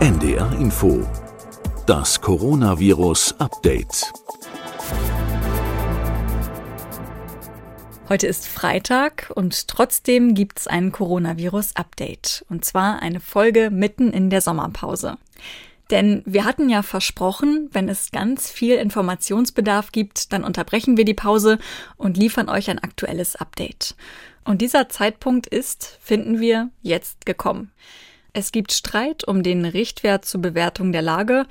NDR Info. Das Coronavirus Update. Heute ist Freitag und trotzdem gibt es ein Coronavirus-Update. Und zwar eine Folge mitten in der Sommerpause. Denn wir hatten ja versprochen, wenn es ganz viel Informationsbedarf gibt, dann unterbrechen wir die Pause und liefern euch ein aktuelles Update. Und dieser Zeitpunkt ist, finden wir, jetzt gekommen. Es gibt Streit um den Richtwert zur Bewertung der Lage,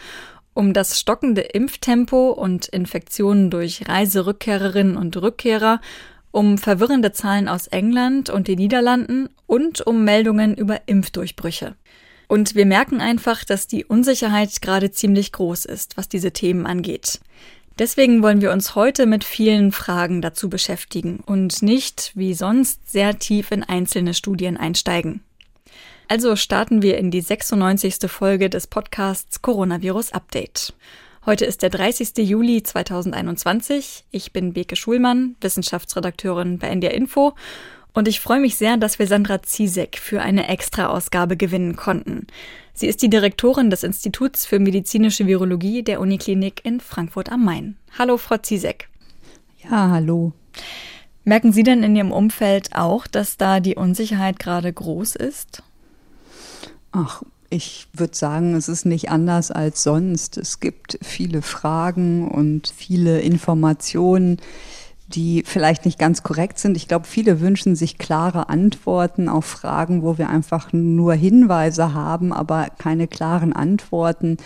um das stockende Impftempo und Infektionen durch Reiserückkehrerinnen und Rückkehrer, um verwirrende Zahlen aus England und den Niederlanden und um Meldungen über Impfdurchbrüche. Und wir merken einfach, dass die Unsicherheit gerade ziemlich groß ist, was diese Themen angeht. Deswegen wollen wir uns heute mit vielen Fragen dazu beschäftigen und nicht, wie sonst, sehr tief in einzelne Studien einsteigen. Also starten wir in die 96. Folge des Podcasts Coronavirus Update. Heute ist der 30. Juli 2021. Ich bin Beke Schulmann, Wissenschaftsredakteurin bei NDR Info und ich freue mich sehr, dass wir Sandra Ziesek für eine Extra-Ausgabe gewinnen konnten. Sie ist die Direktorin des Instituts für medizinische Virologie der Uniklinik in Frankfurt am Main. Hallo, Frau Ziesek. Ja, hallo. Merken Sie denn in Ihrem Umfeld auch, dass da die Unsicherheit gerade groß ist? Ach, ich würde sagen, es ist nicht anders als sonst. Es gibt viele Fragen und viele Informationen die vielleicht nicht ganz korrekt sind. Ich glaube, viele wünschen sich klare Antworten auf Fragen, wo wir einfach nur Hinweise haben, aber keine klaren Antworten.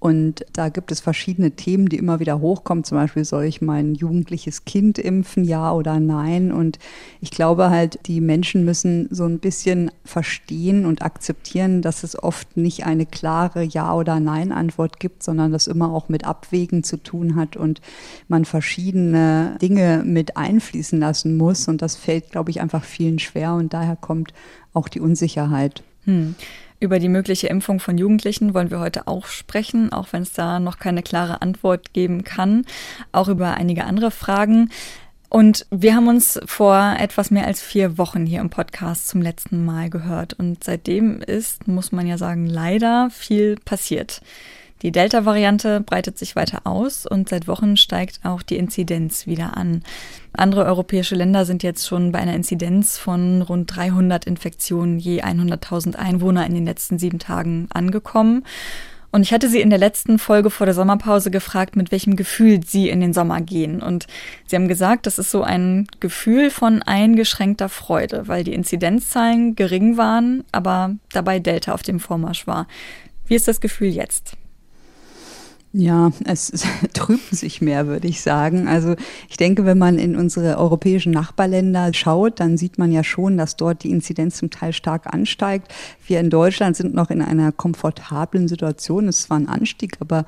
Und da gibt es verschiedene Themen, die immer wieder hochkommen. Zum Beispiel, soll ich mein jugendliches Kind impfen, ja oder nein? Und ich glaube halt, die Menschen müssen so ein bisschen verstehen und akzeptieren, dass es oft nicht eine klare Ja- oder Nein-Antwort gibt, sondern das immer auch mit Abwägen zu tun hat und man verschiedene Dinge mit einfließen lassen muss. Und das fällt, glaube ich, einfach vielen schwer. Und daher kommt auch die Unsicherheit. Hm. Über die mögliche Impfung von Jugendlichen wollen wir heute auch sprechen, auch wenn es da noch keine klare Antwort geben kann. Auch über einige andere Fragen. Und wir haben uns vor etwas mehr als vier Wochen hier im Podcast zum letzten Mal gehört. Und seitdem ist, muss man ja sagen, leider viel passiert. Die Delta-Variante breitet sich weiter aus und seit Wochen steigt auch die Inzidenz wieder an. Andere europäische Länder sind jetzt schon bei einer Inzidenz von rund 300 Infektionen je 100.000 Einwohner in den letzten sieben Tagen angekommen. Und ich hatte Sie in der letzten Folge vor der Sommerpause gefragt, mit welchem Gefühl Sie in den Sommer gehen. Und Sie haben gesagt, das ist so ein Gefühl von eingeschränkter Freude, weil die Inzidenzzahlen gering waren, aber dabei Delta auf dem Vormarsch war. Wie ist das Gefühl jetzt? Ja, es trübt sich mehr, würde ich sagen. Also ich denke, wenn man in unsere europäischen Nachbarländer schaut, dann sieht man ja schon, dass dort die Inzidenz zum Teil stark ansteigt. Wir in Deutschland sind noch in einer komfortablen Situation. Es war ein Anstieg, aber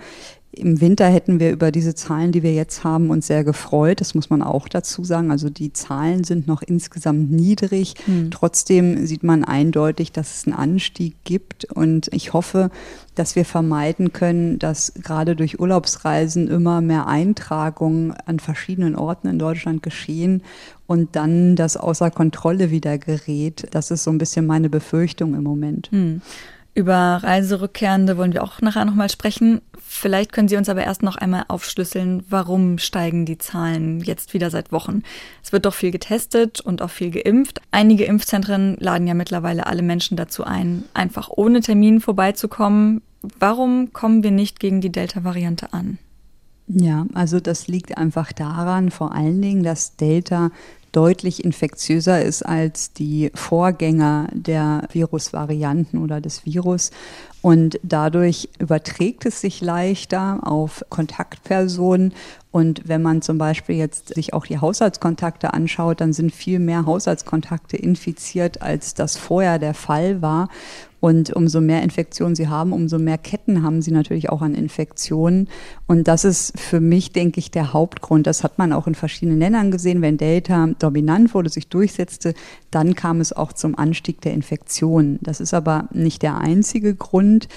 im Winter hätten wir über diese Zahlen, die wir jetzt haben, uns sehr gefreut. Das muss man auch dazu sagen. Also die Zahlen sind noch insgesamt niedrig. Mhm. Trotzdem sieht man eindeutig, dass es einen Anstieg gibt. Und ich hoffe, dass wir vermeiden können, dass gerade durch Urlaubsreisen immer mehr Eintragungen an verschiedenen Orten in Deutschland geschehen und dann das außer Kontrolle wieder gerät. Das ist so ein bisschen meine Befürchtung im Moment. Mhm. Über Reiserückkehrende wollen wir auch nachher nochmal sprechen. Vielleicht können Sie uns aber erst noch einmal aufschlüsseln, warum steigen die Zahlen jetzt wieder seit Wochen? Es wird doch viel getestet und auch viel geimpft. Einige Impfzentren laden ja mittlerweile alle Menschen dazu ein, einfach ohne Termin vorbeizukommen. Warum kommen wir nicht gegen die Delta-Variante an? Ja, also das liegt einfach daran, vor allen Dingen, dass Delta deutlich infektiöser ist als die Vorgänger der Virusvarianten oder des Virus. Und dadurch überträgt es sich leichter auf Kontaktpersonen. Und wenn man zum Beispiel jetzt sich auch die Haushaltskontakte anschaut, dann sind viel mehr Haushaltskontakte infiziert, als das vorher der Fall war. Und umso mehr Infektionen sie haben, umso mehr Ketten haben sie natürlich auch an Infektionen. Und das ist für mich, denke ich, der Hauptgrund. Das hat man auch in verschiedenen Ländern gesehen. Wenn Delta dominant wurde, sich durchsetzte, dann kam es auch zum Anstieg der Infektionen. Das ist aber nicht der einzige Grund.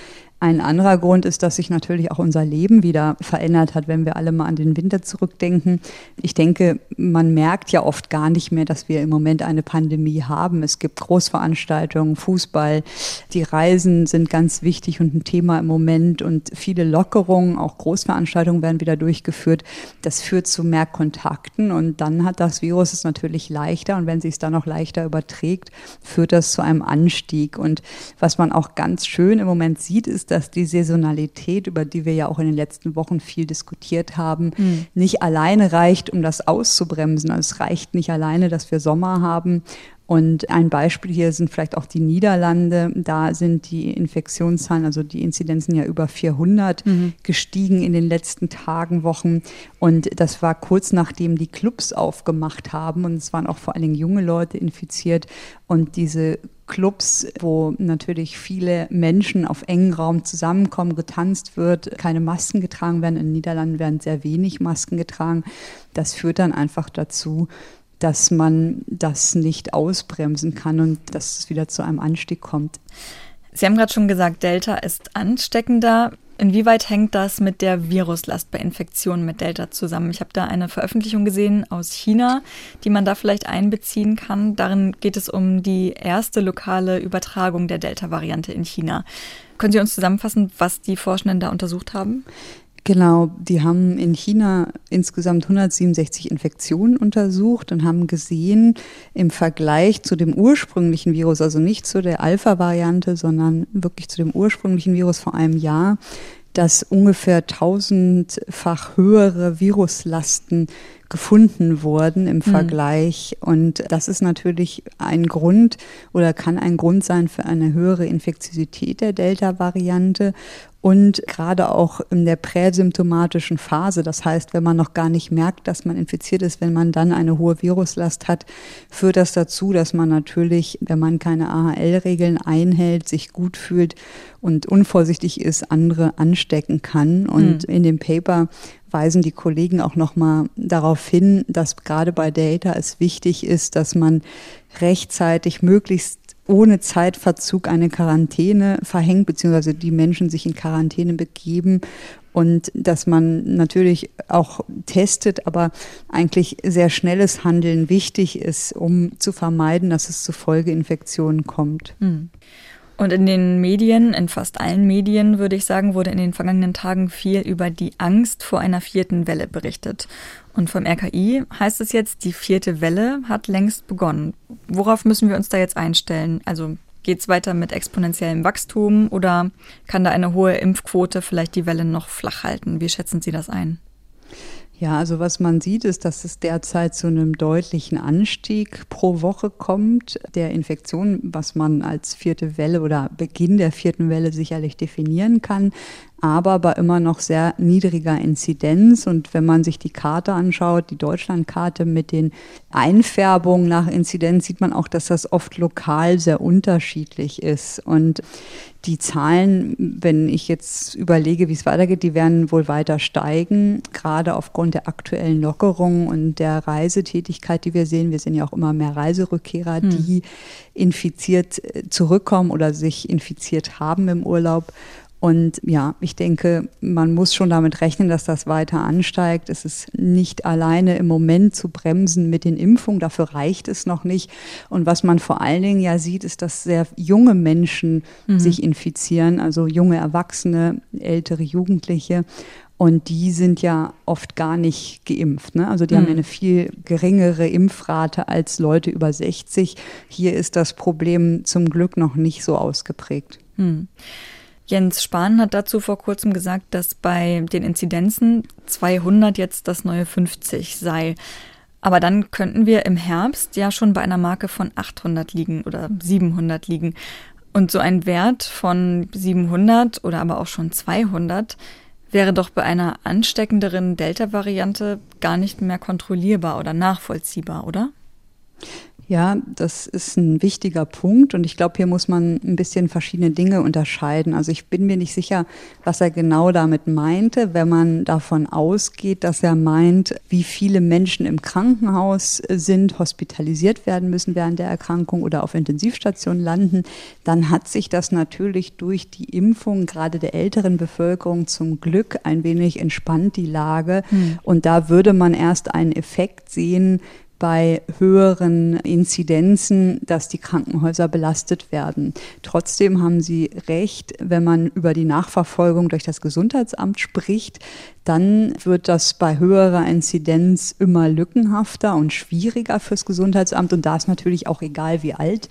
Ein anderer Grund ist, dass sich natürlich auch unser Leben wieder verändert hat, wenn wir alle mal an den Winter zurückdenken. Ich denke, man merkt ja oft gar nicht mehr, dass wir im Moment eine Pandemie haben. Es gibt Großveranstaltungen, Fußball, die Reisen sind ganz wichtig und ein Thema im Moment und viele Lockerungen, auch Großveranstaltungen werden wieder durchgeführt. Das führt zu mehr Kontakten und dann hat das Virus es natürlich leichter und wenn sich es dann noch leichter überträgt, führt das zu einem Anstieg. Und was man auch ganz schön im Moment sieht, ist, dass die Saisonalität, über die wir ja auch in den letzten Wochen viel diskutiert haben, mhm. nicht alleine reicht, um das auszubremsen. Also es reicht nicht alleine, dass wir Sommer haben und ein Beispiel hier sind vielleicht auch die Niederlande. Da sind die Infektionszahlen, also die Inzidenzen ja über 400 mhm. gestiegen in den letzten Tagen, Wochen. Und das war kurz nachdem die Clubs aufgemacht haben. Und es waren auch vor allen Dingen junge Leute infiziert. Und diese Clubs, wo natürlich viele Menschen auf engen Raum zusammenkommen, getanzt wird, keine Masken getragen werden. In den Niederlanden werden sehr wenig Masken getragen. Das führt dann einfach dazu, dass man das nicht ausbremsen kann und dass es wieder zu einem Anstieg kommt. Sie haben gerade schon gesagt, Delta ist ansteckender. Inwieweit hängt das mit der Viruslast bei Infektionen mit Delta zusammen? Ich habe da eine Veröffentlichung gesehen aus China, die man da vielleicht einbeziehen kann. Darin geht es um die erste lokale Übertragung der Delta-Variante in China. Können Sie uns zusammenfassen, was die Forschenden da untersucht haben? Genau, die haben in China insgesamt 167 Infektionen untersucht und haben gesehen, im Vergleich zu dem ursprünglichen Virus, also nicht zu der Alpha-Variante, sondern wirklich zu dem ursprünglichen Virus vor einem Jahr, dass ungefähr tausendfach höhere Viruslasten gefunden wurden im hm. Vergleich. Mhm. Und das ist natürlich ein Grund oder kann ein Grund sein für eine höhere Infektiosität der Delta-Variante und gerade auch in der präsymptomatischen Phase, das heißt, wenn man noch gar nicht merkt, dass man infiziert ist, wenn man dann eine hohe Viruslast hat, führt das dazu, dass man natürlich, wenn man keine AHL-Regeln einhält, sich gut fühlt und unvorsichtig ist, andere anstecken kann. Und mhm. in dem Paper weisen die Kollegen auch nochmal darauf hin, dass gerade bei Data es wichtig ist, dass man rechtzeitig möglichst ohne Zeitverzug eine Quarantäne verhängt, beziehungsweise die Menschen sich in Quarantäne begeben und dass man natürlich auch testet, aber eigentlich sehr schnelles Handeln wichtig ist, um zu vermeiden, dass es zu Folgeinfektionen kommt. Hm. Und in den Medien, in fast allen Medien, würde ich sagen, wurde in den vergangenen Tagen viel über die Angst vor einer vierten Welle berichtet. Und vom RKI heißt es jetzt, die vierte Welle hat längst begonnen. Worauf müssen wir uns da jetzt einstellen? Also geht es weiter mit exponentiellem Wachstum oder kann da eine hohe Impfquote vielleicht die Welle noch flach halten? Wie schätzen Sie das ein? Ja, also was man sieht, ist, dass es derzeit zu einem deutlichen Anstieg pro Woche kommt. Der Infektion, was man als vierte Welle oder Beginn der vierten Welle sicherlich definieren kann aber bei immer noch sehr niedriger Inzidenz. Und wenn man sich die Karte anschaut, die Deutschlandkarte mit den Einfärbungen nach Inzidenz, sieht man auch, dass das oft lokal sehr unterschiedlich ist. Und die Zahlen, wenn ich jetzt überlege, wie es weitergeht, die werden wohl weiter steigen, gerade aufgrund der aktuellen Lockerungen und der Reisetätigkeit, die wir sehen. Wir sehen ja auch immer mehr Reiserückkehrer, hm. die infiziert zurückkommen oder sich infiziert haben im Urlaub. Und ja, ich denke, man muss schon damit rechnen, dass das weiter ansteigt. Es ist nicht alleine im Moment zu bremsen mit den Impfungen. Dafür reicht es noch nicht. Und was man vor allen Dingen ja sieht, ist, dass sehr junge Menschen mhm. sich infizieren, also junge Erwachsene, ältere Jugendliche. Und die sind ja oft gar nicht geimpft. Ne? Also die mhm. haben eine viel geringere Impfrate als Leute über 60. Hier ist das Problem zum Glück noch nicht so ausgeprägt. Mhm. Jens Spahn hat dazu vor kurzem gesagt, dass bei den Inzidenzen 200 jetzt das neue 50 sei. Aber dann könnten wir im Herbst ja schon bei einer Marke von 800 liegen oder 700 liegen. Und so ein Wert von 700 oder aber auch schon 200 wäre doch bei einer ansteckenderen Delta-Variante gar nicht mehr kontrollierbar oder nachvollziehbar, oder? Ja, das ist ein wichtiger Punkt und ich glaube, hier muss man ein bisschen verschiedene Dinge unterscheiden. Also ich bin mir nicht sicher, was er genau damit meinte, wenn man davon ausgeht, dass er meint, wie viele Menschen im Krankenhaus sind, hospitalisiert werden müssen während der Erkrankung oder auf Intensivstationen landen, dann hat sich das natürlich durch die Impfung gerade der älteren Bevölkerung zum Glück ein wenig entspannt, die Lage. Hm. Und da würde man erst einen Effekt sehen, bei höheren Inzidenzen, dass die Krankenhäuser belastet werden. Trotzdem haben Sie recht, wenn man über die Nachverfolgung durch das Gesundheitsamt spricht, dann wird das bei höherer Inzidenz immer lückenhafter und schwieriger fürs Gesundheitsamt. Und da ist natürlich auch egal, wie alt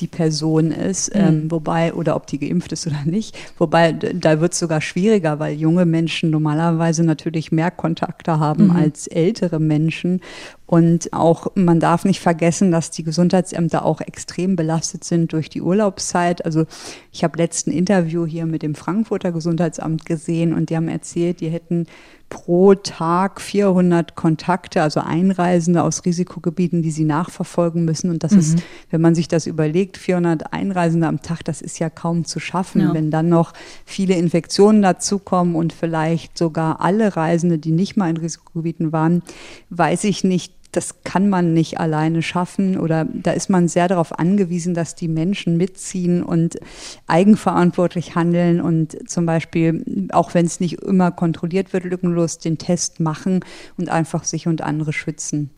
die Person ist, mhm. ähm, wobei, oder ob die geimpft ist oder nicht. Wobei, da wird es sogar schwieriger, weil junge Menschen normalerweise natürlich mehr Kontakte haben mhm. als ältere Menschen. Und auch, man darf nicht vergessen, dass die Gesundheitsämter auch extrem belastet sind durch die Urlaubszeit. Also ich habe letzten Interview hier mit dem Frankfurter Gesundheitsamt gesehen und die haben erzählt, die hätten pro Tag 400 Kontakte, also Einreisende aus Risikogebieten, die sie nachverfolgen müssen. Und das mhm. ist, wenn man sich das überlegt, 400 Einreisende am Tag, das ist ja kaum zu schaffen. Ja. Wenn dann noch viele Infektionen dazukommen und vielleicht sogar alle Reisende, die nicht mal in Risikogebieten waren, weiß ich nicht, das kann man nicht alleine schaffen oder da ist man sehr darauf angewiesen, dass die Menschen mitziehen und eigenverantwortlich handeln und zum Beispiel, auch wenn es nicht immer kontrolliert wird, lückenlos den Test machen und einfach sich und andere schützen.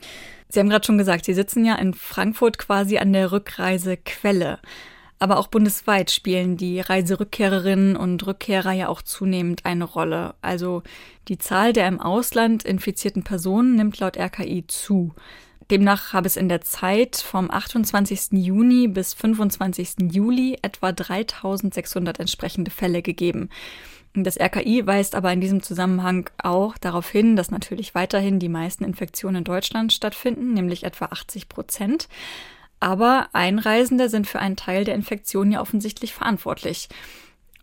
Sie haben gerade schon gesagt, Sie sitzen ja in Frankfurt quasi an der Rückreisequelle. Aber auch bundesweit spielen die Reiserückkehrerinnen und Rückkehrer ja auch zunehmend eine Rolle. Also die Zahl der im Ausland infizierten Personen nimmt laut RKI zu. Demnach habe es in der Zeit vom 28. Juni bis 25. Juli etwa 3600 entsprechende Fälle gegeben. Das RKI weist aber in diesem Zusammenhang auch darauf hin, dass natürlich weiterhin die meisten Infektionen in Deutschland stattfinden, nämlich etwa 80 Prozent. Aber Einreisende sind für einen Teil der Infektion ja offensichtlich verantwortlich.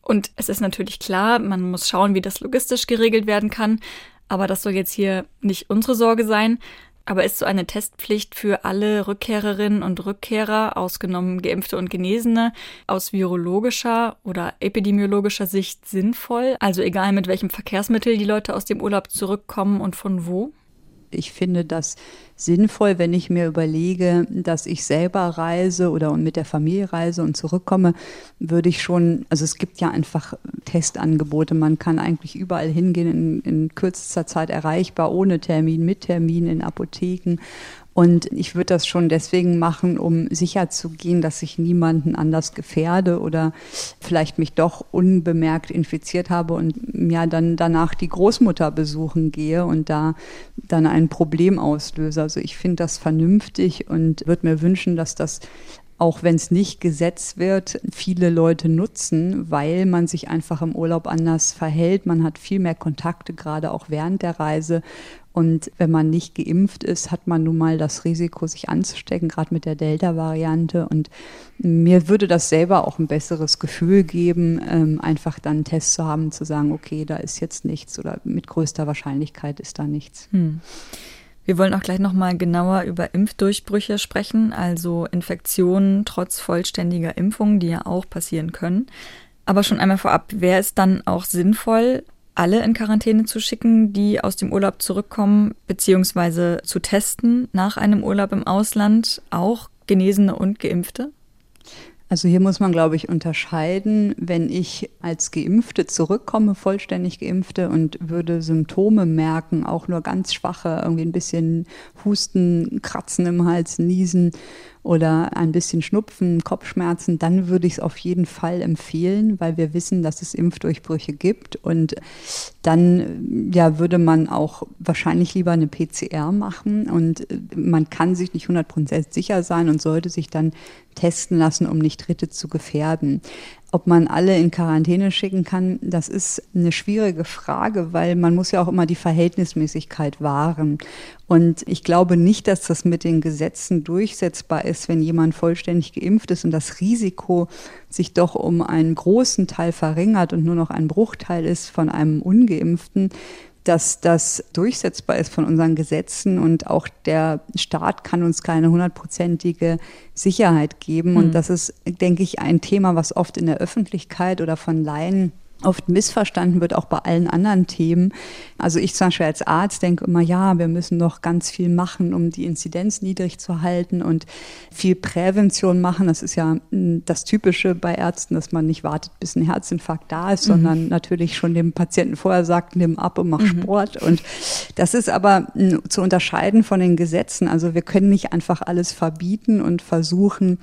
Und es ist natürlich klar, man muss schauen, wie das logistisch geregelt werden kann. Aber das soll jetzt hier nicht unsere Sorge sein. Aber ist so eine Testpflicht für alle Rückkehrerinnen und Rückkehrer, ausgenommen Geimpfte und Genesene, aus virologischer oder epidemiologischer Sicht sinnvoll? Also egal mit welchem Verkehrsmittel die Leute aus dem Urlaub zurückkommen und von wo? ich finde das sinnvoll, wenn ich mir überlege, dass ich selber reise oder mit der Familie reise und zurückkomme, würde ich schon, also es gibt ja einfach Testangebote, man kann eigentlich überall hingehen, in, in kürzester Zeit erreichbar, ohne Termin, mit Termin, in Apotheken. Und ich würde das schon deswegen machen, um sicher zu gehen, dass ich niemanden anders gefährde oder vielleicht mich doch unbemerkt infiziert habe und ja dann danach die Großmutter besuchen gehe und da dann ein Problem auslöse. Also ich finde das vernünftig und würde mir wünschen, dass das auch wenn es nicht gesetzt wird, viele Leute nutzen, weil man sich einfach im Urlaub anders verhält. Man hat viel mehr Kontakte, gerade auch während der Reise. Und wenn man nicht geimpft ist, hat man nun mal das Risiko, sich anzustecken, gerade mit der Delta-Variante. Und mir würde das selber auch ein besseres Gefühl geben, ähm, einfach dann einen Test zu haben, zu sagen, okay, da ist jetzt nichts oder mit größter Wahrscheinlichkeit ist da nichts. Hm. Wir wollen auch gleich nochmal genauer über Impfdurchbrüche sprechen, also Infektionen trotz vollständiger Impfung, die ja auch passieren können. Aber schon einmal vorab, wäre es dann auch sinnvoll, alle in Quarantäne zu schicken, die aus dem Urlaub zurückkommen, beziehungsweise zu testen nach einem Urlaub im Ausland, auch Genesene und Geimpfte? Also hier muss man, glaube ich, unterscheiden, wenn ich als Geimpfte zurückkomme, vollständig Geimpfte und würde Symptome merken, auch nur ganz schwache, irgendwie ein bisschen Husten, Kratzen im Hals, Niesen oder ein bisschen Schnupfen, Kopfschmerzen, dann würde ich es auf jeden Fall empfehlen, weil wir wissen, dass es Impfdurchbrüche gibt. Und dann ja, würde man auch wahrscheinlich lieber eine PCR machen. Und man kann sich nicht 100% sicher sein und sollte sich dann testen lassen, um nicht Dritte zu gefährden. Ob man alle in Quarantäne schicken kann, das ist eine schwierige Frage, weil man muss ja auch immer die Verhältnismäßigkeit wahren. Und ich glaube nicht, dass das mit den Gesetzen durchsetzbar ist, wenn jemand vollständig geimpft ist und das Risiko sich doch um einen großen Teil verringert und nur noch ein Bruchteil ist von einem ungeimpften dass das durchsetzbar ist von unseren Gesetzen und auch der Staat kann uns keine hundertprozentige Sicherheit geben. Und hm. das ist, denke ich, ein Thema, was oft in der Öffentlichkeit oder von Laien oft missverstanden wird, auch bei allen anderen Themen. Also ich zum Beispiel als Arzt denke immer, ja, wir müssen noch ganz viel machen, um die Inzidenz niedrig zu halten und viel Prävention machen. Das ist ja hm, das Typische bei Ärzten, dass man nicht wartet, bis ein Herzinfarkt da ist, mhm. sondern natürlich schon dem Patienten vorher sagt, nimm ab und mach mhm. Sport. Und das ist aber hm, zu unterscheiden von den Gesetzen. Also wir können nicht einfach alles verbieten und versuchen,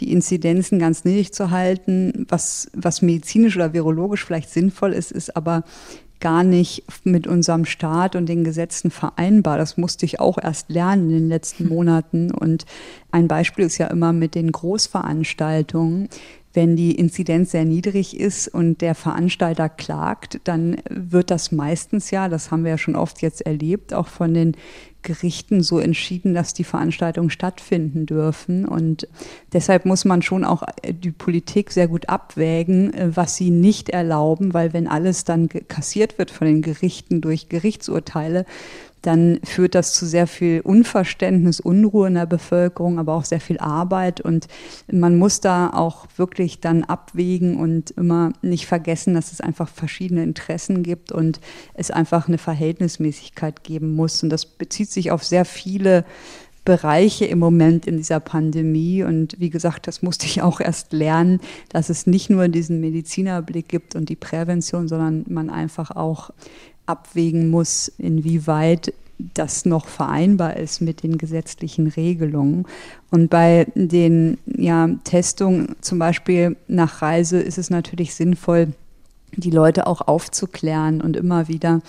die Inzidenzen ganz niedrig zu halten. Was, was medizinisch oder virologisch vielleicht sinnvoll ist, ist aber gar nicht mit unserem Staat und den Gesetzen vereinbar. Das musste ich auch erst lernen in den letzten hm. Monaten. Und ein Beispiel ist ja immer mit den Großveranstaltungen. Wenn die Inzidenz sehr niedrig ist und der Veranstalter klagt, dann wird das meistens ja, das haben wir ja schon oft jetzt erlebt, auch von den Gerichten so entschieden, dass die Veranstaltungen stattfinden dürfen. Und deshalb muss man schon auch die Politik sehr gut abwägen, was sie nicht erlauben, weil wenn alles dann kassiert wird von den Gerichten durch Gerichtsurteile, dann führt das zu sehr viel Unverständnis, Unruhe in der Bevölkerung, aber auch sehr viel Arbeit. Und man muss da auch wirklich dann abwägen und immer nicht vergessen, dass es einfach verschiedene Interessen gibt und es einfach eine Verhältnismäßigkeit geben muss. Und das bezieht sich auf sehr viele Bereiche im Moment in dieser Pandemie. Und wie gesagt, das musste ich auch erst lernen, dass es nicht nur diesen Medizinerblick gibt und die Prävention, sondern man einfach auch abwägen muss, inwieweit das noch vereinbar ist mit den gesetzlichen Regelungen. Und bei den ja, Testungen zum Beispiel nach Reise ist es natürlich sinnvoll, die Leute auch aufzuklären und immer wieder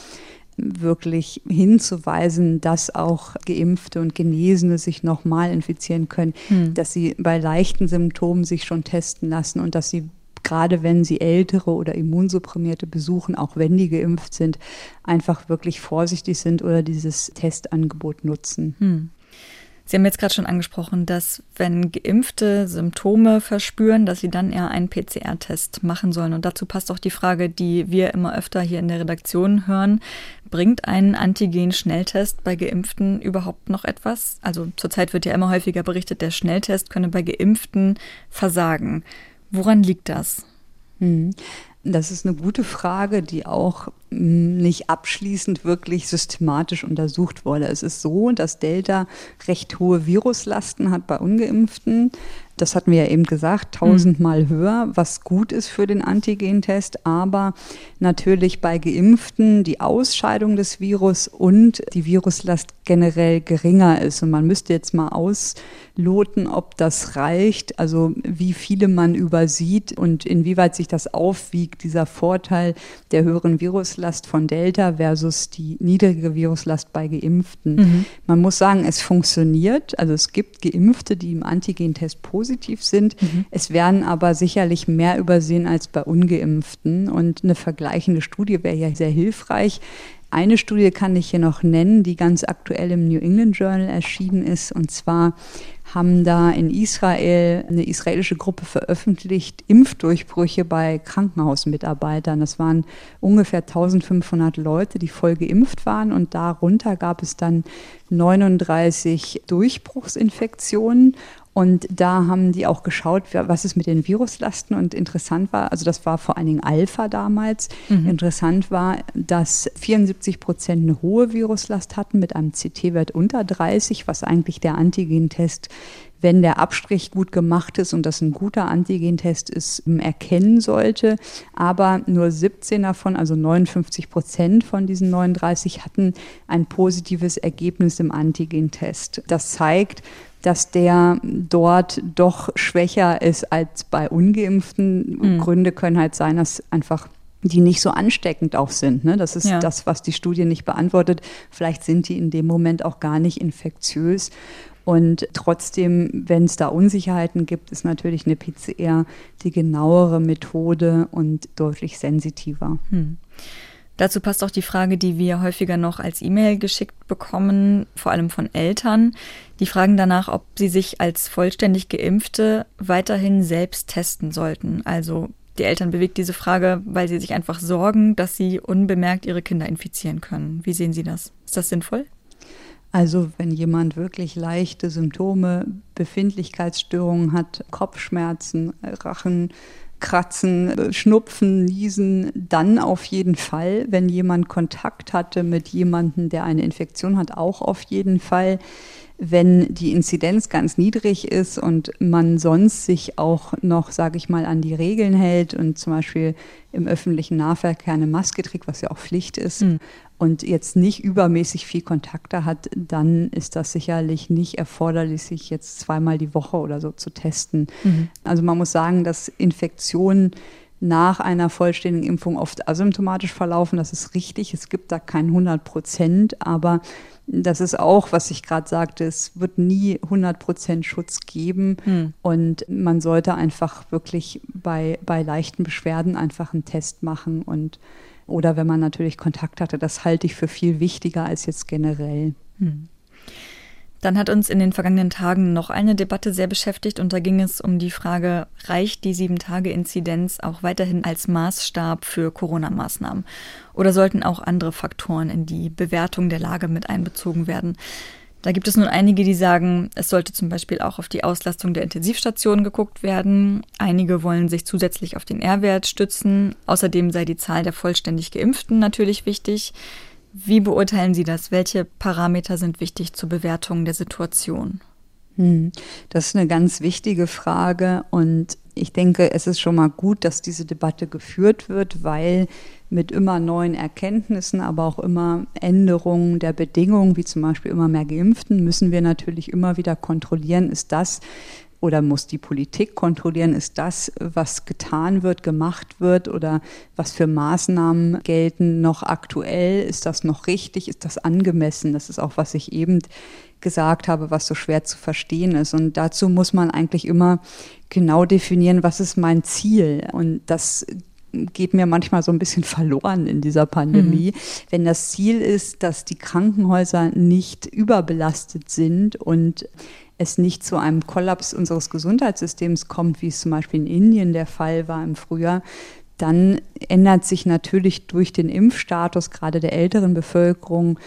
wirklich hinzuweisen, dass auch Geimpfte und Genesene sich nochmal infizieren können, hm. dass sie bei leichten Symptomen sich schon testen lassen und dass sie gerade wenn sie ältere oder immunsupprimierte besuchen, auch wenn die geimpft sind, einfach wirklich vorsichtig sind oder dieses Testangebot nutzen. Hm. Sie haben jetzt gerade schon angesprochen, dass wenn Geimpfte Symptome verspüren, dass sie dann eher einen PCR-Test machen sollen. Und dazu passt auch die Frage, die wir immer öfter hier in der Redaktion hören. Bringt ein Antigen-Schnelltest bei Geimpften überhaupt noch etwas? Also zurzeit wird ja immer häufiger berichtet, der Schnelltest könne bei Geimpften versagen. Woran liegt das? Hm. Das ist eine gute Frage, die auch hm, nicht abschließend wirklich systematisch untersucht wurde. Es ist so, dass Delta recht hohe Viruslasten hat bei ungeimpften. Das hatten wir ja eben gesagt, tausendmal höher, was gut ist für den Antigentest, aber natürlich bei Geimpften die Ausscheidung des Virus und die Viruslast generell geringer ist. Und man müsste jetzt mal ausloten, ob das reicht, also wie viele man übersieht und inwieweit sich das aufwiegt, dieser Vorteil der höheren Viruslast von Delta versus die niedrige Viruslast bei Geimpften. Mhm. Man muss sagen, es funktioniert. Also es gibt Geimpfte, die im Antigentest positiv positiv sind. Mhm. Es werden aber sicherlich mehr übersehen als bei ungeimpften. Und eine vergleichende Studie wäre ja sehr hilfreich. Eine Studie kann ich hier noch nennen, die ganz aktuell im New England Journal erschienen ist. Und zwar haben da in Israel eine israelische Gruppe veröffentlicht Impfdurchbrüche bei Krankenhausmitarbeitern. Das waren ungefähr 1500 Leute, die voll geimpft waren und darunter gab es dann 39 Durchbruchsinfektionen und da haben die auch geschaut, was ist mit den Viruslasten. Und interessant war, also das war vor allen Dingen Alpha damals. Mhm. Interessant war, dass 74 Prozent eine hohe Viruslast hatten mit einem CT-Wert unter 30, was eigentlich der Antigentest wenn der Abstrich gut gemacht ist und das ein guter Antigentest ist, erkennen sollte. Aber nur 17 davon, also 59 Prozent von diesen 39, hatten ein positives Ergebnis im Antigentest. Das zeigt, dass der dort doch schwächer ist als bei ungeimpften. Mhm. Gründe können halt sein, dass einfach die nicht so ansteckend auch sind. Ne? Das ist ja. das, was die Studie nicht beantwortet. Vielleicht sind die in dem Moment auch gar nicht infektiös. Und trotzdem, wenn es da Unsicherheiten gibt, ist natürlich eine PCR die genauere Methode und deutlich sensitiver. Hm. Dazu passt auch die Frage, die wir häufiger noch als E-Mail geschickt bekommen, vor allem von Eltern. Die fragen danach, ob sie sich als vollständig geimpfte weiterhin selbst testen sollten. Also Die Eltern bewegt diese Frage, weil sie sich einfach sorgen, dass sie unbemerkt ihre Kinder infizieren können. Wie sehen Sie das? Ist das sinnvoll? Also wenn jemand wirklich leichte Symptome, Befindlichkeitsstörungen hat, Kopfschmerzen, Rachen, Kratzen, Schnupfen, Niesen, dann auf jeden Fall. Wenn jemand Kontakt hatte mit jemandem, der eine Infektion hat, auch auf jeden Fall. Wenn die Inzidenz ganz niedrig ist und man sonst sich auch noch, sage ich mal, an die Regeln hält und zum Beispiel im öffentlichen Nahverkehr eine Maske trägt, was ja auch Pflicht ist, mhm und jetzt nicht übermäßig viel Kontakte hat, dann ist das sicherlich nicht erforderlich, sich jetzt zweimal die Woche oder so zu testen. Mhm. Also man muss sagen, dass Infektionen nach einer vollständigen Impfung oft asymptomatisch verlaufen. Das ist richtig. Es gibt da kein 100 Prozent, aber das ist auch, was ich gerade sagte, es wird nie 100 Prozent Schutz geben hm. und man sollte einfach wirklich bei, bei leichten Beschwerden einfach einen Test machen und oder wenn man natürlich Kontakt hatte. Das halte ich für viel wichtiger als jetzt generell. Hm. Dann hat uns in den vergangenen Tagen noch eine Debatte sehr beschäftigt und da ging es um die Frage, reicht die Sieben-Tage-Inzidenz auch weiterhin als Maßstab für Corona-Maßnahmen? Oder sollten auch andere Faktoren in die Bewertung der Lage mit einbezogen werden? Da gibt es nun einige, die sagen, es sollte zum Beispiel auch auf die Auslastung der Intensivstationen geguckt werden. Einige wollen sich zusätzlich auf den R-Wert stützen. Außerdem sei die Zahl der vollständig Geimpften natürlich wichtig. Wie beurteilen Sie das? Welche Parameter sind wichtig zur Bewertung der Situation? Hm, das ist eine ganz wichtige Frage und ich denke, es ist schon mal gut, dass diese Debatte geführt wird, weil mit immer neuen Erkenntnissen, aber auch immer Änderungen der Bedingungen, wie zum Beispiel immer mehr Geimpften, müssen wir natürlich immer wieder kontrollieren, ist das oder muss die Politik kontrollieren, ist das, was getan wird, gemacht wird oder was für Maßnahmen gelten, noch aktuell? Ist das noch richtig? Ist das angemessen? Das ist auch, was ich eben gesagt habe, was so schwer zu verstehen ist. Und dazu muss man eigentlich immer genau definieren, was ist mein Ziel. Und das geht mir manchmal so ein bisschen verloren in dieser Pandemie. Mhm. Wenn das Ziel ist, dass die Krankenhäuser nicht überbelastet sind und es nicht zu einem Kollaps unseres Gesundheitssystems kommt, wie es zum Beispiel in Indien der Fall war im Frühjahr, dann ändert sich natürlich durch den Impfstatus gerade der älteren Bevölkerung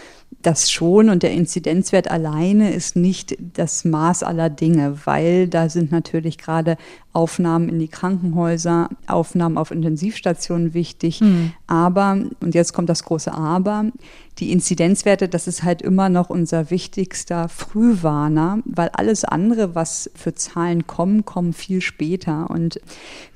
das schon und der Inzidenzwert alleine ist nicht das Maß aller Dinge, weil da sind natürlich gerade Aufnahmen in die Krankenhäuser, Aufnahmen auf Intensivstationen wichtig. Mhm. Aber, und jetzt kommt das große Aber, die Inzidenzwerte, das ist halt immer noch unser wichtigster Frühwarner, weil alles andere, was für Zahlen kommen, kommen viel später. Und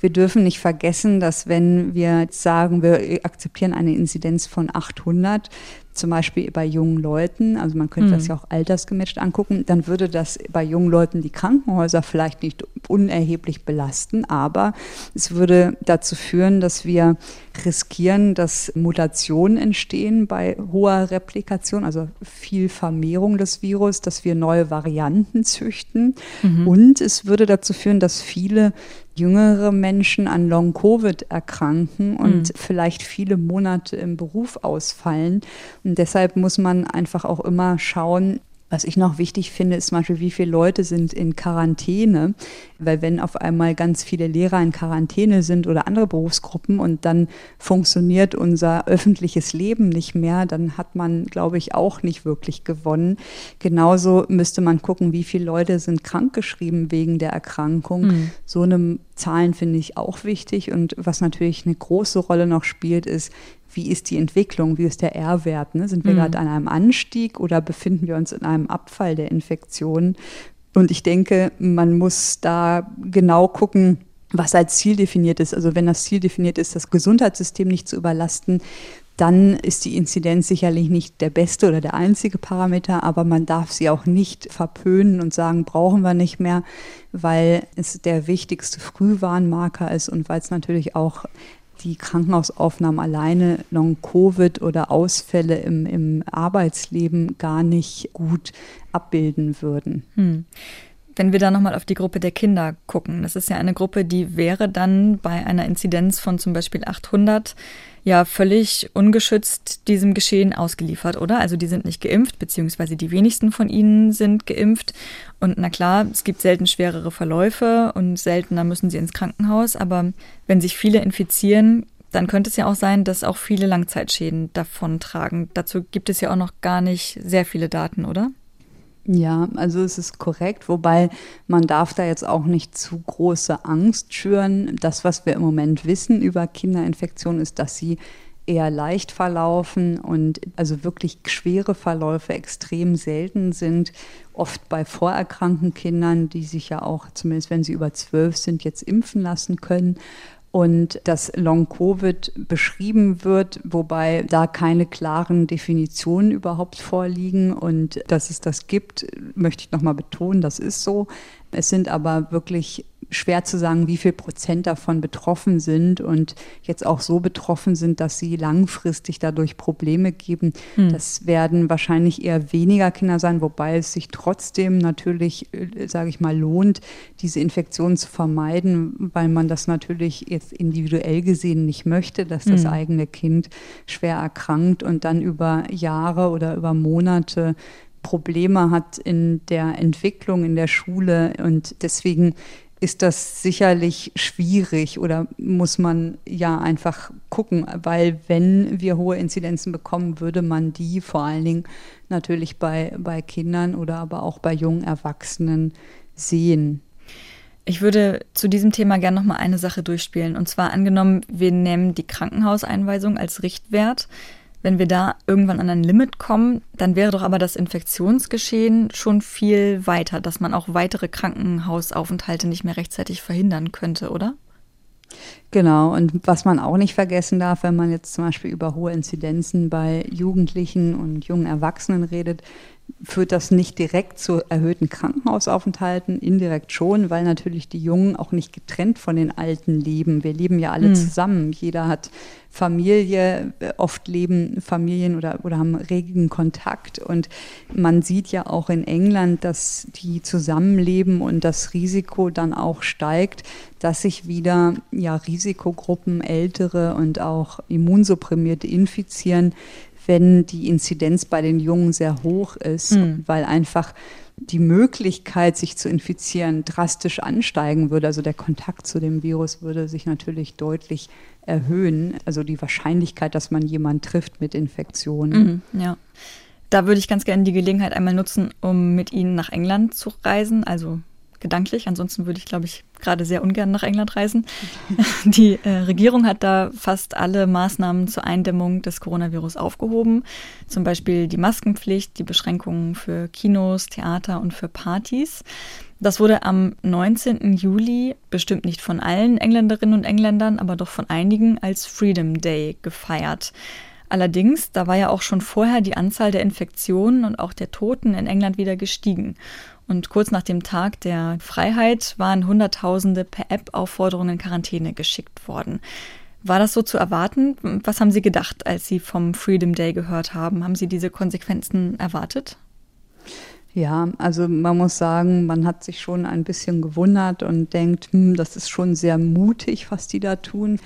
wir dürfen nicht vergessen, dass wenn wir sagen, wir akzeptieren eine Inzidenz von 800, zum Beispiel bei jungen Leuten, also man könnte mhm. das ja auch altersgemischt angucken, dann würde das bei jungen Leuten die Krankenhäuser vielleicht nicht unerheblich belasten, aber es würde dazu führen, dass wir riskieren, dass Mutationen entstehen bei hoher Replikation, also viel Vermehrung des Virus, dass wir neue Varianten züchten. Mhm. Und es würde dazu führen, dass viele jüngere Menschen an Long-Covid erkranken und mhm. vielleicht viele Monate im Beruf ausfallen. Und deshalb muss man einfach auch immer schauen, was ich noch wichtig finde, ist zum Beispiel, wie viele Leute sind in Quarantäne. Weil wenn auf einmal ganz viele Lehrer in Quarantäne sind oder andere Berufsgruppen und dann funktioniert unser öffentliches Leben nicht mehr, dann hat man, glaube ich, auch nicht wirklich gewonnen. Genauso müsste man gucken, wie viele Leute sind krankgeschrieben wegen der Erkrankung. Mhm. So eine Zahlen finde ich auch wichtig. Und was natürlich eine große Rolle noch spielt, ist, wie ist die Entwicklung, wie ist der R-Wert? Ne? Sind wir mhm. gerade an einem Anstieg oder befinden wir uns in einem Abfall der Infektionen? Und ich denke, man muss da genau gucken, was als Ziel definiert ist. Also wenn das Ziel definiert ist, das Gesundheitssystem nicht zu überlasten, dann ist die Inzidenz sicherlich nicht der beste oder der einzige Parameter, aber man darf sie auch nicht verpönen und sagen, brauchen wir nicht mehr, weil es der wichtigste Frühwarnmarker ist und weil es natürlich auch die Krankenhausaufnahmen alleine Long-Covid oder Ausfälle im, im Arbeitsleben gar nicht gut abbilden würden. Hm. wenn wir da nochmal auf die Gruppe der Kinder gucken, das ist ja eine Gruppe, die wäre dann bei einer Inzidenz von zum Beispiel 800 ja völlig ungeschützt diesem Geschehen ausgeliefert, oder? Also die sind nicht geimpft, beziehungsweise die wenigsten von ihnen sind geimpft. Und na klar, es gibt selten schwerere Verläufe und seltener müssen sie ins Krankenhaus. Aber wenn sich viele infizieren, dann könnte es ja auch sein, dass auch viele Langzeitschäden davon tragen. Dazu gibt es ja auch noch gar nicht sehr viele Daten, oder? Ja, also es ist korrekt, wobei man darf da jetzt auch nicht zu große Angst schüren. Das, was wir im Moment wissen über Kinderinfektionen, ist, dass sie eher leicht verlaufen und also wirklich schwere Verläufe extrem selten sind, oft bei vorerkrankten Kindern, die sich ja auch, zumindest wenn sie über zwölf sind, jetzt impfen lassen können und dass Long-Covid beschrieben wird, wobei da keine klaren Definitionen überhaupt vorliegen. Und dass es das gibt, möchte ich nochmal betonen, das ist so. Es sind aber wirklich schwer zu sagen, wie viel Prozent davon betroffen sind und jetzt auch so betroffen sind, dass sie langfristig dadurch Probleme geben. Hm. Das werden wahrscheinlich eher weniger Kinder sein, wobei es sich trotzdem natürlich, äh, sage ich mal, lohnt, diese Infektionen zu vermeiden, weil man das natürlich jetzt individuell gesehen nicht möchte, dass das hm. eigene Kind schwer erkrankt und dann über Jahre oder über Monate Probleme hat in der Entwicklung in der Schule und deswegen ist das sicherlich schwierig oder muss man ja einfach gucken, weil wenn wir hohe Inzidenzen bekommen, würde man die vor allen Dingen natürlich bei, bei Kindern oder aber auch bei jungen Erwachsenen sehen. Ich würde zu diesem Thema gerne noch mal eine Sache durchspielen. Und zwar angenommen, wir nehmen die Krankenhauseinweisung als Richtwert. Wenn wir da irgendwann an ein Limit kommen, dann wäre doch aber das Infektionsgeschehen schon viel weiter, dass man auch weitere Krankenhausaufenthalte nicht mehr rechtzeitig verhindern könnte, oder? Genau, und was man auch nicht vergessen darf, wenn man jetzt zum Beispiel über hohe Inzidenzen bei Jugendlichen und jungen Erwachsenen redet, führt das nicht direkt zu erhöhten Krankenhausaufenthalten, indirekt schon, weil natürlich die Jungen auch nicht getrennt von den Alten leben. Wir leben ja alle mhm. zusammen. Jeder hat Familie, oft leben Familien oder, oder haben regen Kontakt. Und man sieht ja auch in England, dass die zusammenleben und das Risiko dann auch steigt, dass sich wieder ja, Risikogruppen, ältere und auch immunsupprimierte infizieren wenn die Inzidenz bei den Jungen sehr hoch ist, mhm. weil einfach die Möglichkeit, sich zu infizieren, drastisch ansteigen würde. Also der Kontakt zu dem Virus würde sich natürlich deutlich erhöhen. Also die Wahrscheinlichkeit, dass man jemanden trifft mit Infektionen. Mhm, ja. Da würde ich ganz gerne die Gelegenheit einmal nutzen, um mit Ihnen nach England zu reisen, also gedanklich. Ansonsten würde ich, glaube ich, gerade sehr ungern nach England reisen. Die äh, Regierung hat da fast alle Maßnahmen zur Eindämmung des Coronavirus aufgehoben. Zum Beispiel die Maskenpflicht, die Beschränkungen für Kinos, Theater und für Partys. Das wurde am 19. Juli, bestimmt nicht von allen Engländerinnen und Engländern, aber doch von einigen als Freedom Day gefeiert. Allerdings, da war ja auch schon vorher die Anzahl der Infektionen und auch der Toten in England wieder gestiegen. Und kurz nach dem Tag der Freiheit waren Hunderttausende per App Aufforderungen in Quarantäne geschickt worden. War das so zu erwarten? Was haben Sie gedacht, als Sie vom Freedom Day gehört haben? Haben Sie diese Konsequenzen erwartet? Ja, also man muss sagen, man hat sich schon ein bisschen gewundert und denkt, hm, das ist schon sehr mutig, was die da tun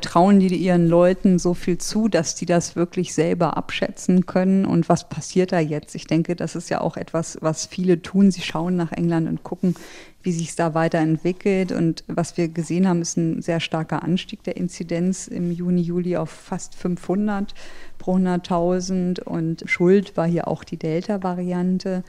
trauen die ihren Leuten so viel zu, dass die das wirklich selber abschätzen können? Und was passiert da jetzt? Ich denke, das ist ja auch etwas, was viele tun. Sie schauen nach England und gucken, wie sich es da weiterentwickelt. Und was wir gesehen haben, ist ein sehr starker Anstieg der Inzidenz im Juni, Juli auf fast 500 pro 100.000. Und Schuld war hier auch die Delta-Variante.